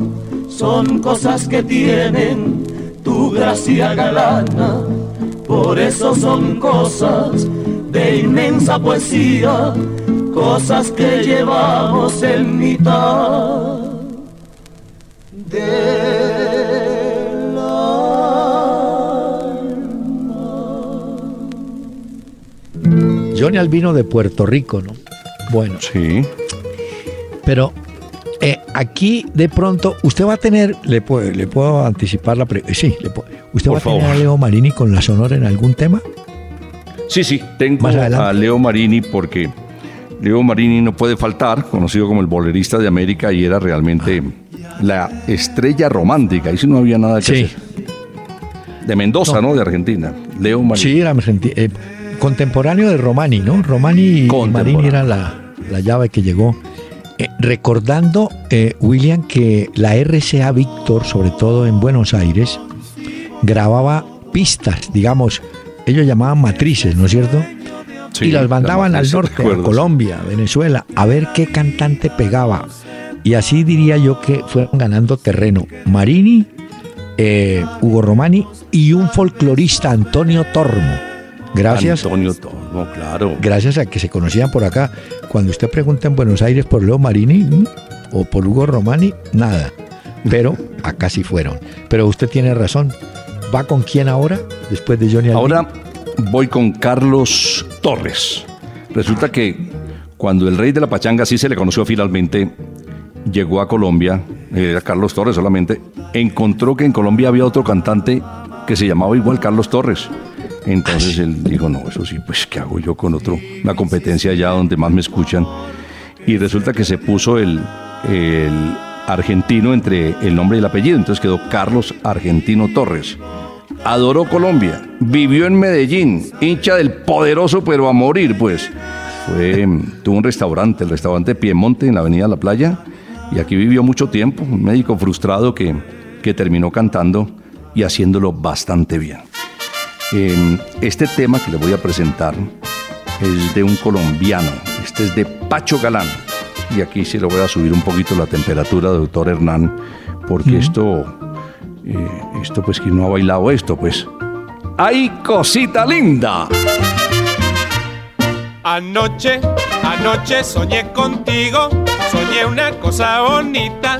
son cosas que tienen tu gracia galana, por eso son cosas de inmensa poesía, cosas que llevamos en mitad del Johnny Albino de Puerto Rico, ¿no? Bueno. Sí. Pero eh, aquí de pronto usted va a tener, le puedo, le puedo anticipar la pre- eh, sí, le puedo- usted Por va a tener a Leo Marini con la sonora en algún tema. Sí, sí, tengo a Leo Marini porque Leo Marini no puede faltar, conocido como el bolerista de América y era realmente la estrella romántica, y si no había nada que Sí. hacer. De Mendoza, ¿no? De Argentina. Leo Marini. Sí, era argenti- eh, contemporáneo de Romani, ¿no? Romani y. Marini era la, la llave que llegó. Eh, recordando, eh, William, que la RCA Víctor, sobre todo en Buenos Aires, grababa pistas, digamos, ellos llamaban matrices, ¿no es cierto? Sí, y las la mandaban al norte, a. Colombia, Venezuela, a ver qué cantante pegaba. Y así diría yo que fueron ganando terreno. Marini, eh, Hugo Romani y un folclorista, Antonio Tormo. Gracias, Antonio Tormo, claro. gracias a que se conocían por acá. Cuando usted pregunta en Buenos Aires por Leo Marini, mm, o por Hugo Romani, nada. Pero acá sí fueron. Pero usted tiene razón. ¿Va con quién ahora? Después de Johnny? Ahora voy con Carlos Torres. Resulta que cuando el rey de la pachanga sí se le conoció finalmente, llegó a Colombia, era Carlos Torres solamente, encontró que en Colombia había otro cantante que se llamaba igual Carlos Torres. Entonces él dijo, no, eso sí, pues ¿qué hago yo con otro? Una competencia allá donde más me escuchan. Y resulta que se puso el, el argentino entre el nombre y el apellido, entonces quedó Carlos Argentino Torres. Adoró Colombia, vivió en Medellín, hincha del poderoso pero a morir, pues. Fue, tuvo un restaurante, el restaurante Piemonte en la Avenida La Playa, y aquí vivió mucho tiempo, un médico frustrado que, que terminó cantando y haciéndolo bastante bien. Eh, este tema que le voy a presentar es de un colombiano, este es de Pacho Galán, y aquí se lo voy a subir un poquito la temperatura, doctor Hernán, porque esto, eh, esto pues que no ha bailado esto, pues. ¡Ay, cosita linda! Anoche, anoche soñé contigo, soñé una cosa bonita,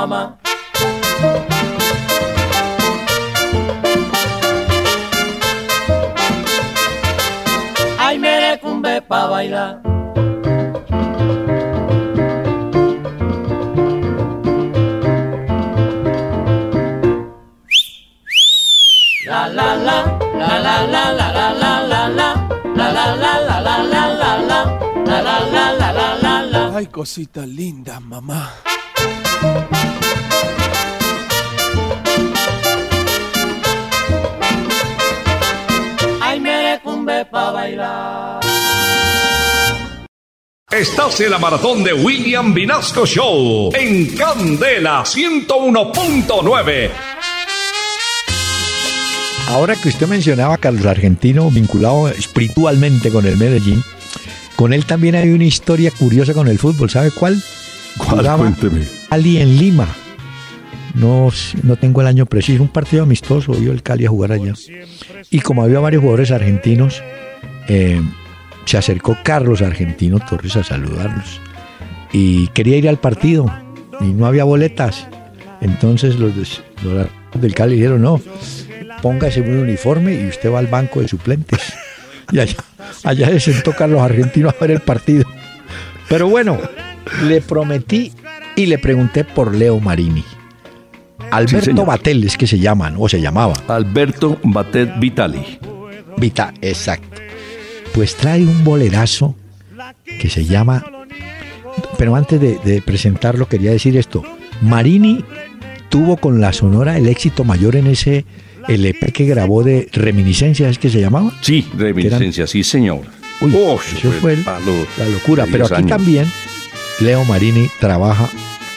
Mamá. Ay, merecumbe pa' bailar. La la la, la la la la la la la la, la la la la la la la la, la la la. Ay, cosita linda, mamá. Estás en la maratón de William Vinasco Show en Candela 101.9. Ahora que usted mencionaba a Carlos Argentino vinculado espiritualmente con el Medellín, con él también hay una historia curiosa con el fútbol. ¿Sabe cuál? Cuénteme. Cali en Lima. No, no tengo el año preciso, un partido amistoso, vio el Cali a jugar allá. Y como había varios jugadores argentinos, eh, se acercó Carlos Argentino Torres a saludarlos. Y quería ir al partido y no había boletas. Entonces los del Cali dijeron, no, póngase un uniforme y usted va al banco de suplentes. Y allá, allá se sentó Carlos Argentino a ver el partido. Pero bueno, le prometí y le pregunté por Leo Marini. Alberto señor. Batel es que se llama, ¿no? o se llamaba. Alberto Batet Vitali. Vita, exacto. Pues trae un bolerazo que se llama. Pero antes de, de presentarlo, quería decir esto. Marini tuvo con la Sonora el éxito mayor en ese LP que grabó de Reminiscencias, ¿es que se llamaba? Sí, reminiscencia, sí, señor. Uy, Uf, eso fue el- la locura. Pero 10 aquí años. también Leo Marini trabaja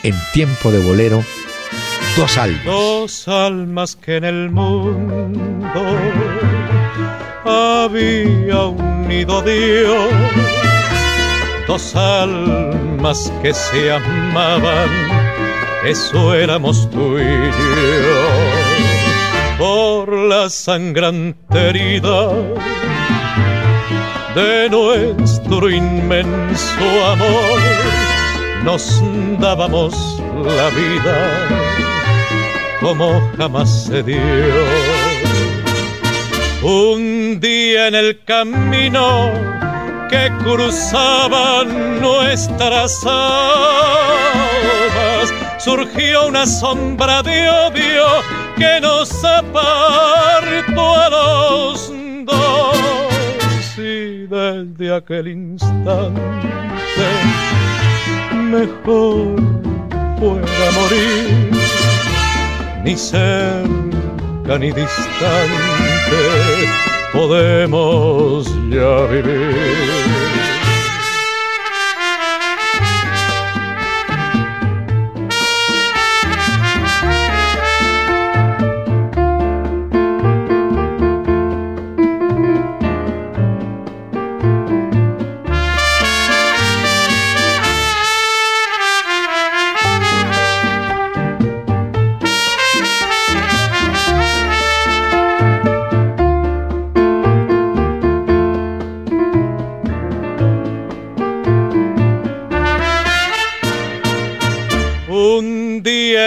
en tiempo de bolero dos almas. Dos almas que en el mundo había unido Dios. Dos almas que se amaban eso éramos tú y yo. Por la sangrante herida de nuestro inmenso amor, nos dábamos la vida como jamás se dio. Un día en el camino que cruzaban nuestras almas, surgió una sombra de odio que nos apartó a los dos. Y desde aquel instante, mejor fuera morir, ni cerca ni distante, podemos ya vivir.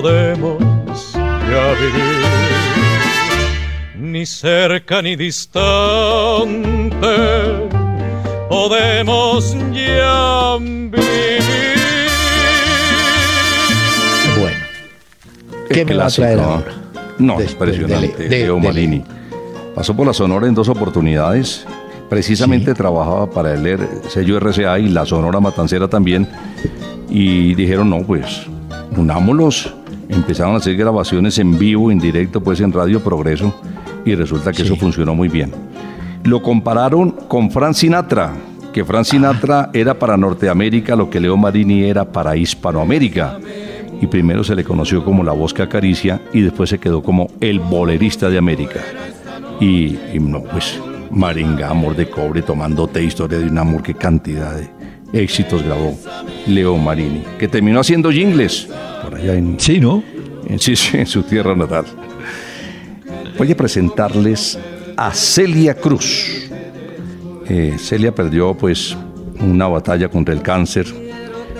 podemos ya vivir, ni cerca ni distante, podemos ya vivir. Bueno, ¿qué me va a traer ahora? No, Después impresionante. Leo. Malini. Pasó por la Sonora en dos oportunidades. Precisamente trabajaba para el er- sello RCA y la Sonora Matancera también. Y dijeron, no, pues, unámoslos. Empezaron a hacer grabaciones en vivo, en directo, pues en Radio Progreso. Y resulta que eso funcionó muy bien. Lo compararon con Frank Sinatra, que Frank Sinatra era para Norteamérica lo que Leo Marini era para Hispanoamérica. Y primero se le conoció como la voz que acaricia y después se quedó como el bolerista de América. Y, y no, pues, Maringa, Amor de Cobre, Tomando Té, Historia de un Amor, qué cantidad de éxitos grabó Leo Marini, que terminó haciendo jingles por allá en... Sí, ¿no? En, sí, sí, en su tierra natal. Voy a presentarles a Celia Cruz. Eh, Celia perdió pues una batalla contra el cáncer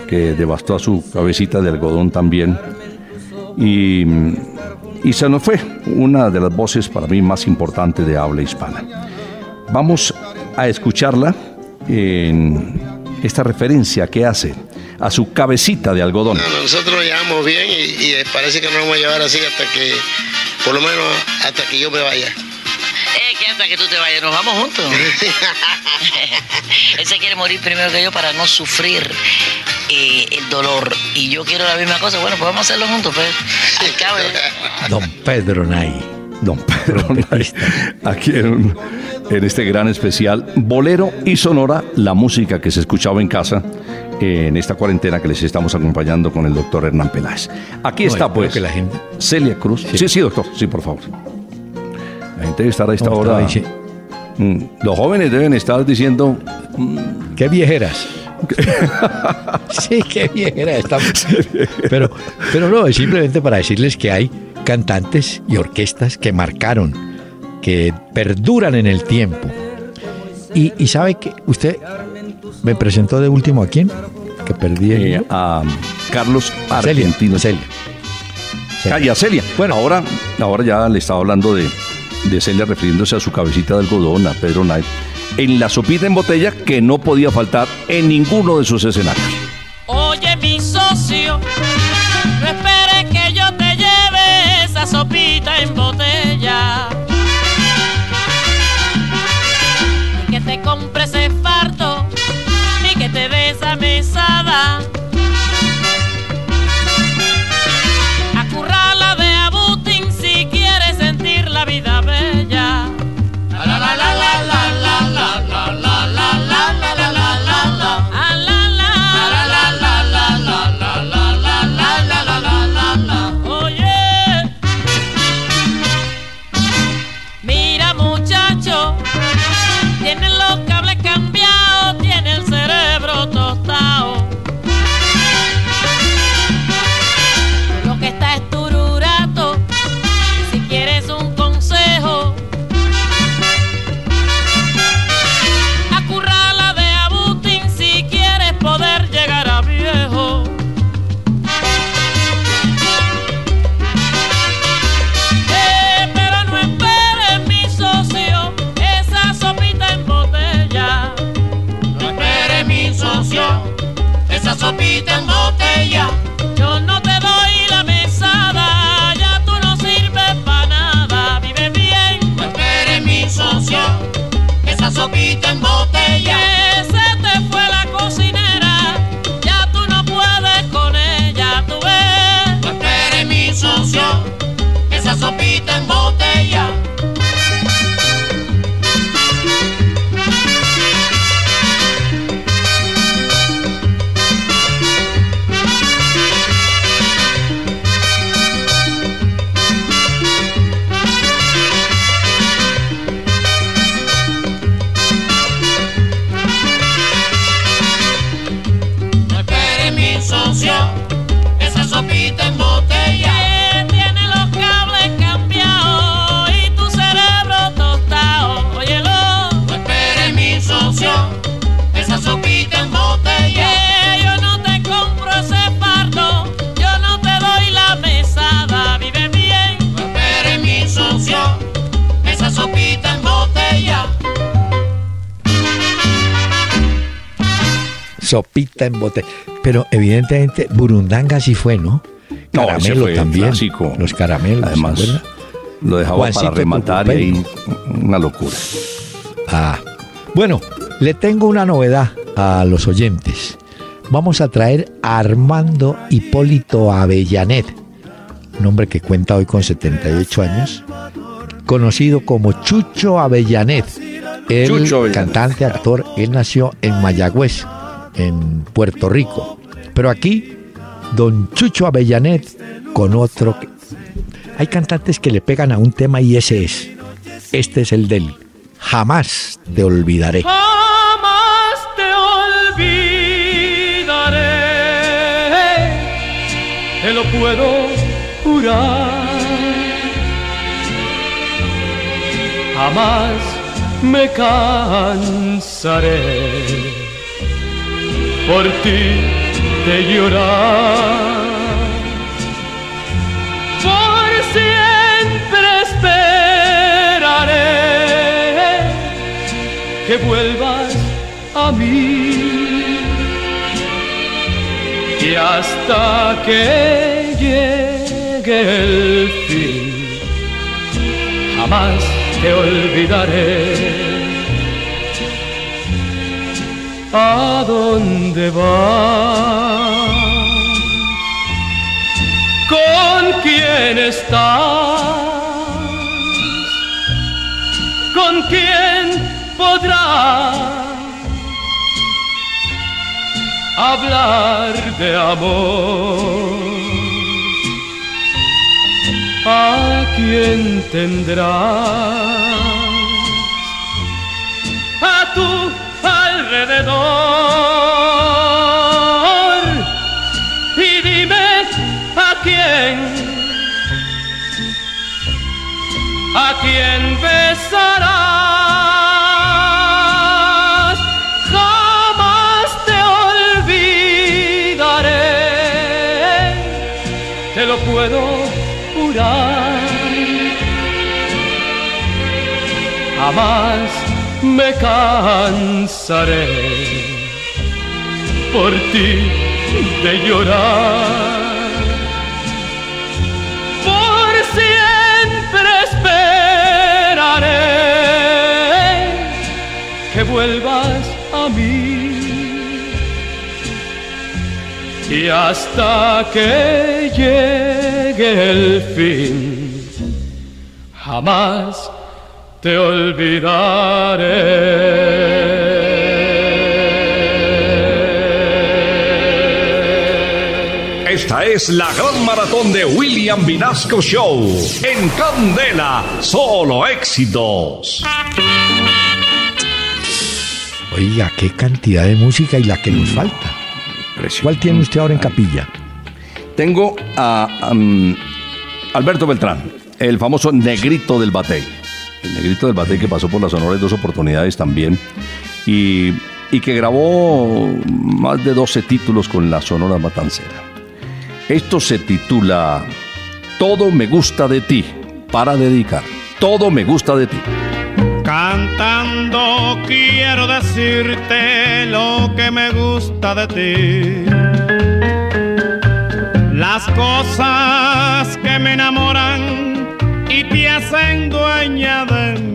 que devastó a su cabecita de algodón también. Y, y se nos fue una de las voces para mí más importantes de habla hispana. Vamos a escucharla en esta referencia que hace a su cabecita de algodón. No, nosotros nos llevamos bien y, y parece que nos vamos a llevar así hasta que, por lo menos hasta que yo me vaya. Eh, que hasta que tú te vayas, nos vamos juntos. Él se quiere morir primero que yo para no sufrir eh, el dolor. Y yo quiero la misma cosa. Bueno, pues vamos a hacerlo juntos, pues. Al cabo, ya- Don Pedro Nay. Don Pedro Nay, aquí en, en este gran especial, Bolero y Sonora, la música que se escuchaba en casa eh, en esta cuarentena que les estamos acompañando con el doctor Hernán Peláez. Aquí No, está pues que la gente- Celia Cruz. Sí. sí, doctor, sí, por favor. La gente debe estar a esta hora. Mm, Los jóvenes deben estar diciendo, ¿Qué viejeras? sí, qué viejeras estamos. Pero, pero no, es simplemente para decirles que hay cantantes y orquestas que marcaron, que perduran en el tiempo. Y, y sabe que usted me presentó de último a quién? Que perdí el eh, a Carlos Celia, Argentino. Celia. Calla, Celia. Bueno, ahora, ahora ya le estaba hablando de, de Celia refiriéndose a su cabecita de algodón, a Pedro Knight, en la sopita en botella que no podía faltar en ninguno de sus escenarios. Oye, mi socio, no esperes que yo te lleve esa sopita en botella. Ni que te compre ese farto, ni que te dé esa mesada. En bote. Pero evidentemente Burundanga sí fue, ¿no? Caramelo fue también. clásico. Los caramelos. Además, ¿se acuerda? Lo dejaba Juancito para rematar y ahí una locura. Ah. Bueno, le tengo una novedad a los oyentes. Vamos a traer a Armando Hipólito Avellanet, un hombre que cuenta hoy con 78 años, conocido como Chucho Avellanet. El Chucho Avellanet. cantante, actor, él nació en Mayagüez, en Puerto Rico. Pero aquí, don Chucho Avellanet con otro... que- Hay cantantes que le pegan a un tema y ese es. Este es el del Jamás te olvidaré. Jamás te olvidaré, te lo puedo jurar. Jamás me cansaré por ti de llorar. Por siempre esperaré que vuelvas a mí y hasta que llegue el fin jamás te olvidaré a dónde vas con quién estás con quién podrás hablar de amor. ¿A quién tendrás alrededor? Y dime a quién a quien besarás. Jamás te olvidaré, te lo puedo jurar. Jamás me cansaré por ti de llorar. Por siempre esperaré que vuelvas a mí. Y hasta que llegue el fin, jamás te olvidaré. Esta es la gran maratón de William Vinasco Show. En Candela, solo éxitos. Oiga, qué cantidad de música y la que nos falta. ¿Cuál tiene usted ahora en capilla? Tengo a um, Alberto Beltrán, el famoso negrito del batey. El negrito del batey que pasó por la Sonora en dos oportunidades también. Y, y que grabó más de 12 títulos con la Sonora Matancera. Esto se titula Todo me gusta de ti, para dedicar. Todo me gusta de ti. Cantando quiero decirte lo que me gusta de ti. Las cosas que me enamoran y te hacen dueña de mí.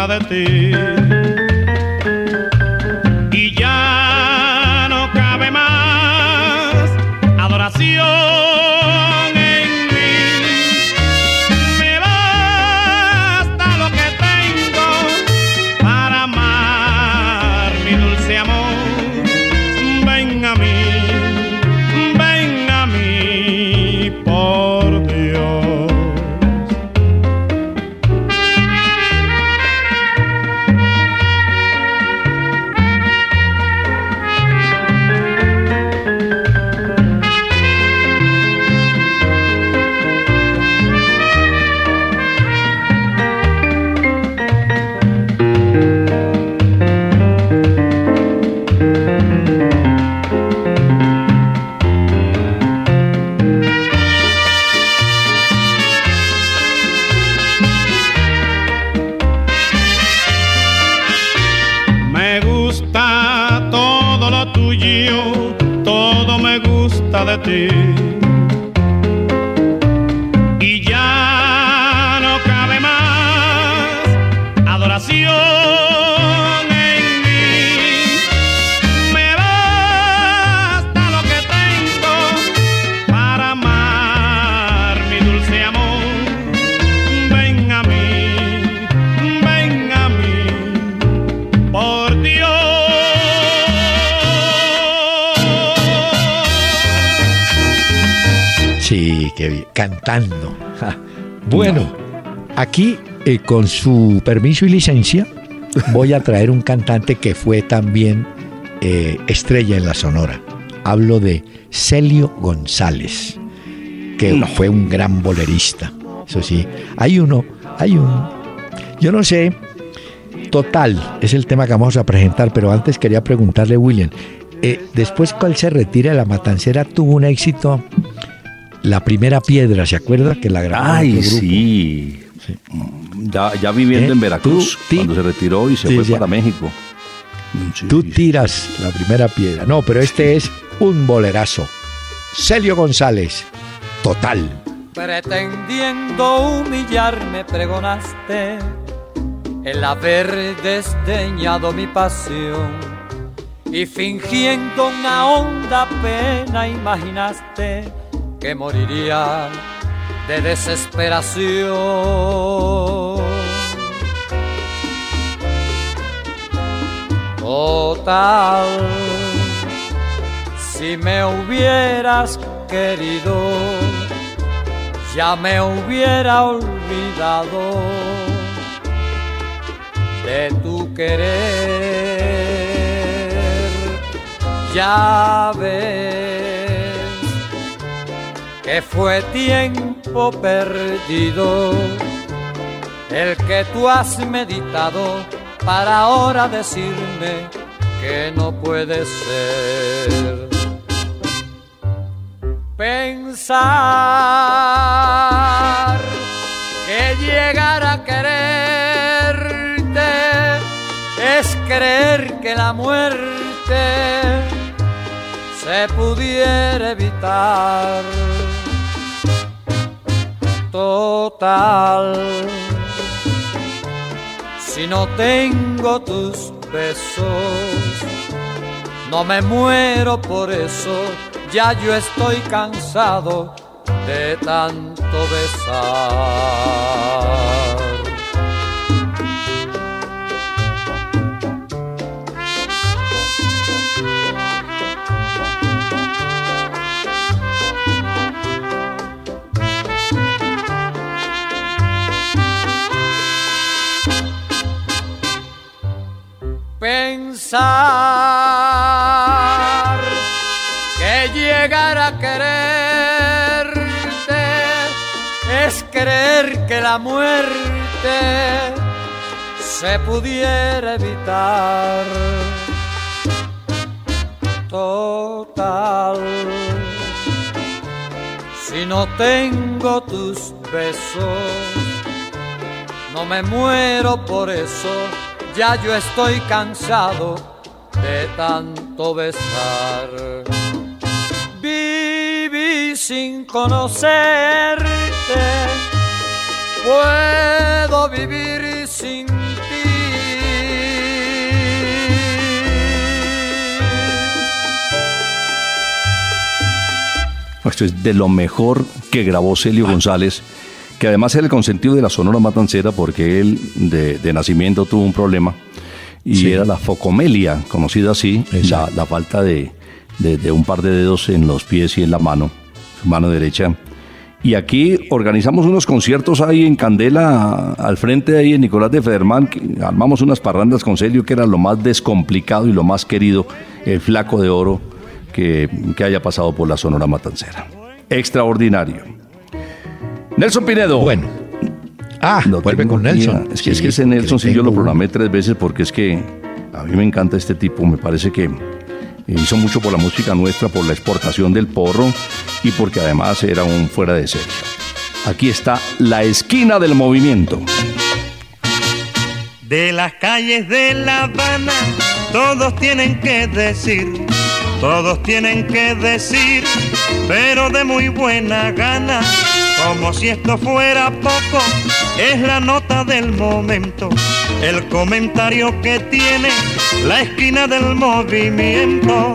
cerca de ti. Con su permiso y licencia, voy a traer un cantante que fue también eh, estrella en la Sonora. Hablo de Celio González, que fue un gran bolerista. Eso sí, hay uno, hay un. Yo no sé. Total, es el tema que vamos a presentar, pero antes quería preguntarle, William, eh, después cuál se retira de la matancera tuvo un éxito la primera piedra, ¿se acuerda? Que la grabó Ay, grupo. sí. Ya, ya viviendo ¿Eh? en Veracruz, cuando se retiró y se Sí, fue ya. para México. Tú tiras la primera piedra. No, pero este es un bolerazo. Celio González, total. Pretendiendo humillarme pregonaste el haber desdeñado mi pasión y fingiendo una honda pena imaginaste que moriría de desesperación. Total, si me hubieras querido, ya me hubiera olvidado de tu querer. Ya ves que fue tiempo perdido el que tú has meditado para ahora decirme que no puede ser. Pensar que llegar a quererte es creer que la muerte se pudiera evitar. Total, si no tengo tus besos, no me muero por eso, ya yo estoy cansado de tanto besar. Que llegar a quererte es creer que la muerte se pudiera evitar. Total, si no tengo tus besos, no me muero por eso, ya yo estoy cansado de tanto besar. Viví sin conocerte, puedo vivir sin ti. Esto es de lo mejor que grabó Celio ah. González que además era el consentido de la Sonora Matancera porque él de, de nacimiento tuvo un problema y Sí. era la focomelia, conocida así, la, la falta de, de- de un par de dedos en los pies y en la mano, su mano derecha. Y aquí organizamos unos conciertos ahí en Candela, al frente ahí en Nicolás de Federman, que armamos unas parrandas con Celio, que era lo más descomplicado y lo más querido, el flaco de oro que, que haya pasado por la Sonora Matancera. Extraordinario. Nelson Pinedo. Bueno. Ah, vuelve con Nelson. Es que, es que ese Nelson que sí yo lo programé tres veces porque es que a mí me encanta este tipo. Me parece que hizo mucho por la música nuestra, por la exportación del porro y porque además era un fuera de serie. Aquí está la esquina del movimiento. De las calles de La Habana, todos tienen que decir, todos tienen que decir, pero de muy buena gana, como si esto fuera poco, es la nota del momento, el comentario que tiene la esquina del movimiento.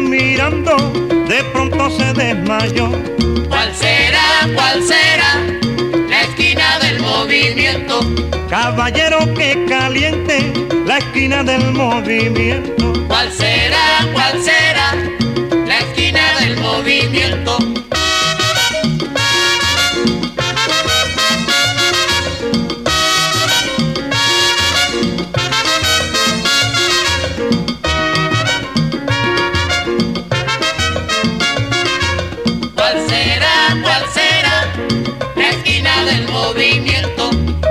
Mirando de pronto se desmayó. ¿Cuál será, cuál será la esquina del movimiento? Caballero que caliente la esquina del movimiento. ¿Cuál será, cuál será la esquina del movimiento?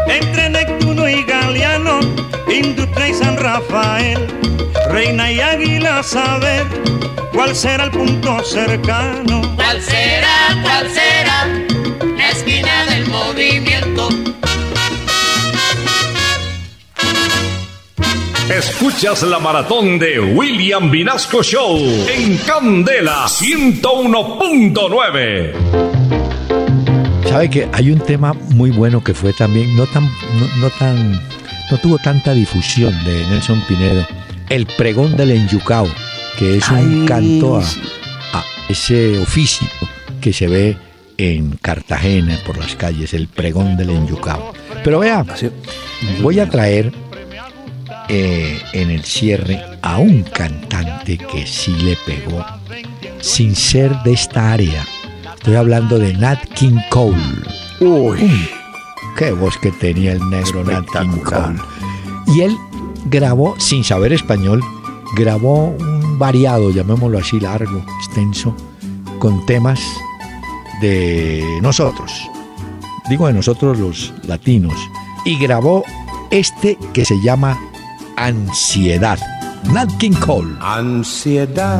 Entre Neptuno y Galeano, Industria y San Rafael, Reina y Águila, saber cuál será el punto cercano. ¿Cuál será, cuál será la esquina del movimiento? Escuchas la maratón de William Vinasco Show en Candela 101.9. Sabe que hay un tema muy bueno que fue también no tan no, no tan no tuvo tanta difusión de Nelson Pinedo, el pregón del enyucao, que es un canto a ese oficio que se ve en Cartagena por las calles, el pregón del enyucao. Pero vea, voy a traer eh, en el cierre a un cantante que sí le pegó sin ser de esta área. Estoy hablando de Nat King Cole. Uy, qué voz que tenía el negro Nat King Cole. Y él grabó, sin saber español, grabó un variado, llamémoslo así, largo, extenso, con temas de nosotros. Digo de nosotros los latinos. Y grabó este que se llama Ansiedad. Nat King Cole. Ansiedad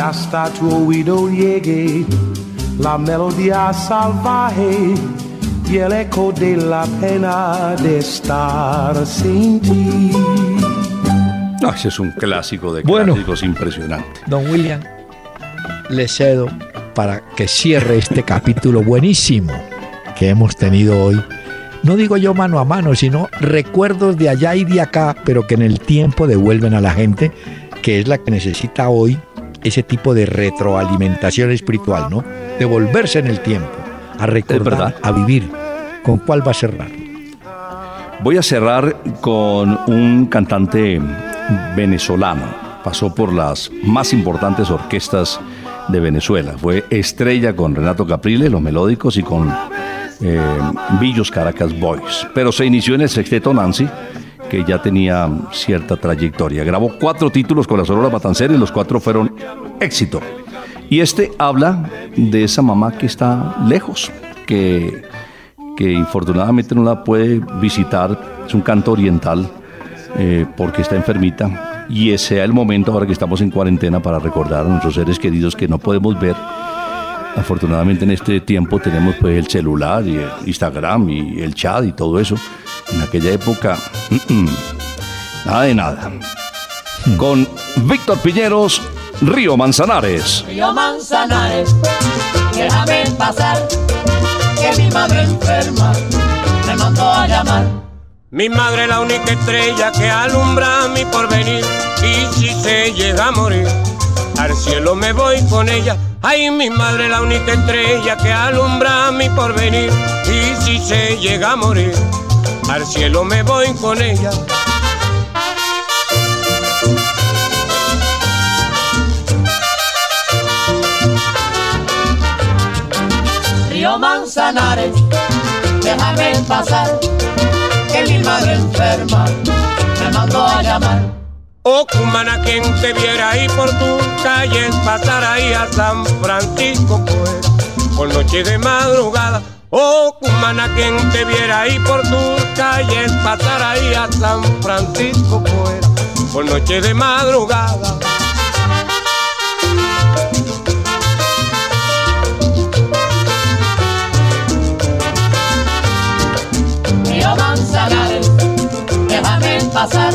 hasta tu oído llegue la melodía salvaje y el eco de la pena de estar sin ti. No, ese es un clásico de Bueno. clásicos impresionante. Don William, le cedo para que cierre este capítulo buenísimo que hemos tenido hoy. No digo yo mano a mano, sino recuerdos de allá y de acá, pero que en el tiempo devuelven a la gente, que es la que necesita hoy ese tipo de retroalimentación espiritual, ¿no? Devolverse en el tiempo, a recordar, a vivir. ¿Con cuál va a cerrar? Voy a cerrar con un cantante venezolano. Pasó por las más importantes orquestas de Venezuela. Fue estrella con Renato Capriles, los melódicos, y con eh, Villos Caracas Boys. Pero se inició en el sexteto Nancy, que ya tenía cierta trayectoria. Grabó cuatro títulos con la Sonora Matancera y los cuatro fueron éxito. Y este habla de esa mamá que está lejos, que, que infortunadamente no la puede visitar. Es un canto oriental eh, porque está enfermita. Y ese sea el momento ahora que estamos en cuarentena para recordar a nuestros seres queridos que no podemos ver. Afortunadamente en este tiempo tenemos pues el celular y el Instagram y el chat y todo eso. En aquella época, nada de nada. Con Víctor Piñeros, Río Manzanares. Río Manzanares, déjame pasar, que mi madre enferma me mandó a llamar. Mi madre la única estrella que alumbra mi porvenir y si se llega a morir al cielo me voy con ella. Ay, mi madre la única estrella que alumbra mi porvenir y si se llega a morir al cielo me voy con ella. Río Manzanares, déjame pasar, que mi madre enferma me mandó a llamar. Oh, cumana, quien te viera ahí por tus calles, pasar ahí a San Francisco, pues, por noche de madrugada. Oh, cumana, quien te viera ahí por tus calles, pasar ahí a San Francisco, pues, por noche de madrugada. Río Manzanares, déjame pasar,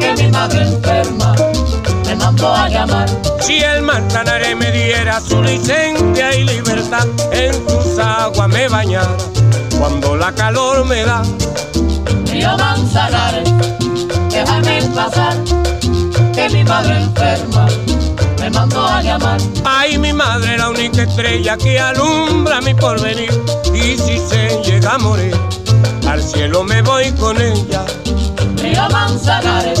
que mi madre enferma mandó a llamar. Si el Manzanares me diera su licencia y libertad, en sus aguas me bañara cuando la calor me da. Río Manzanares, déjame pasar, que mi madre enferma me mandó a llamar. Ay, mi madre, la única estrella que alumbra mi porvenir. Y si se llega a morir, al cielo me voy con ella. Río Manzanares,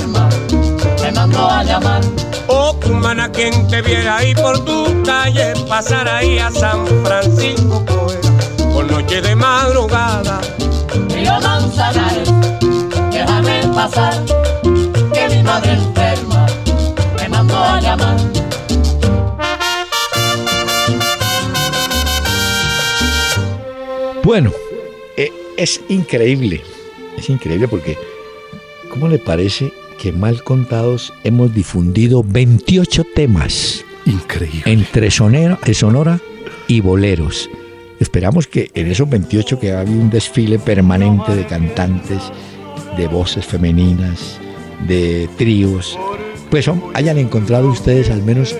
humana, quien te viera ahí por tu calle, pasar ahí a San Francisco, Coera, por noche de madrugada. Río Manzanares, déjame pasar, que mi madre enferma me mandó a llamar. Bueno, eh, es increíble, es increíble porque, ¿cómo le parece que mal contados hemos difundido 28 temas? Increíble. Entre sonera, eh, sonora y boleros. Esperamos que en esos 28 que había un desfile permanente de cantantes, de voces femeninas, de tríos, pues hayan encontrado ustedes al menos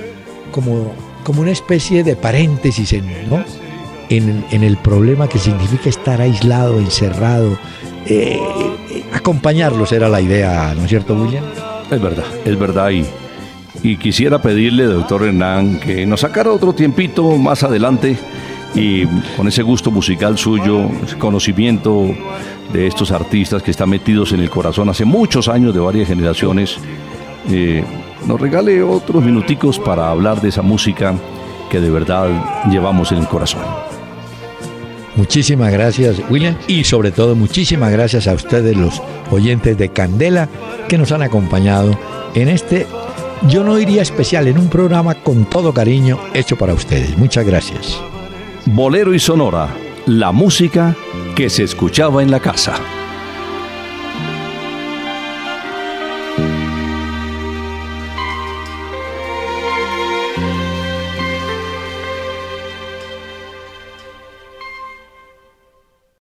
como, como una especie de paréntesis en, ¿no? en, en el problema que significa estar aislado, encerrado. Eh, eh, acompañarlos era la idea, ¿no es cierto, William? Es verdad, es verdad. Y, quisiera pedirle, doctor Hernán, que nos sacara otro tiempito más adelante y con ese gusto musical suyo, conocimiento de estos artistas que están metidos en el corazón hace muchos años de varias generaciones, eh, nos regale otros minuticos para hablar de esa música que de verdad llevamos en el corazón. Muchísimas gracias, William, y sobre todo muchísimas gracias a ustedes, los oyentes de Candela, que nos han acompañado en este, yo no diría especial, en un programa con todo cariño hecho para ustedes. Muchas gracias. Bolero y Sonora, la música que se escuchaba en la casa.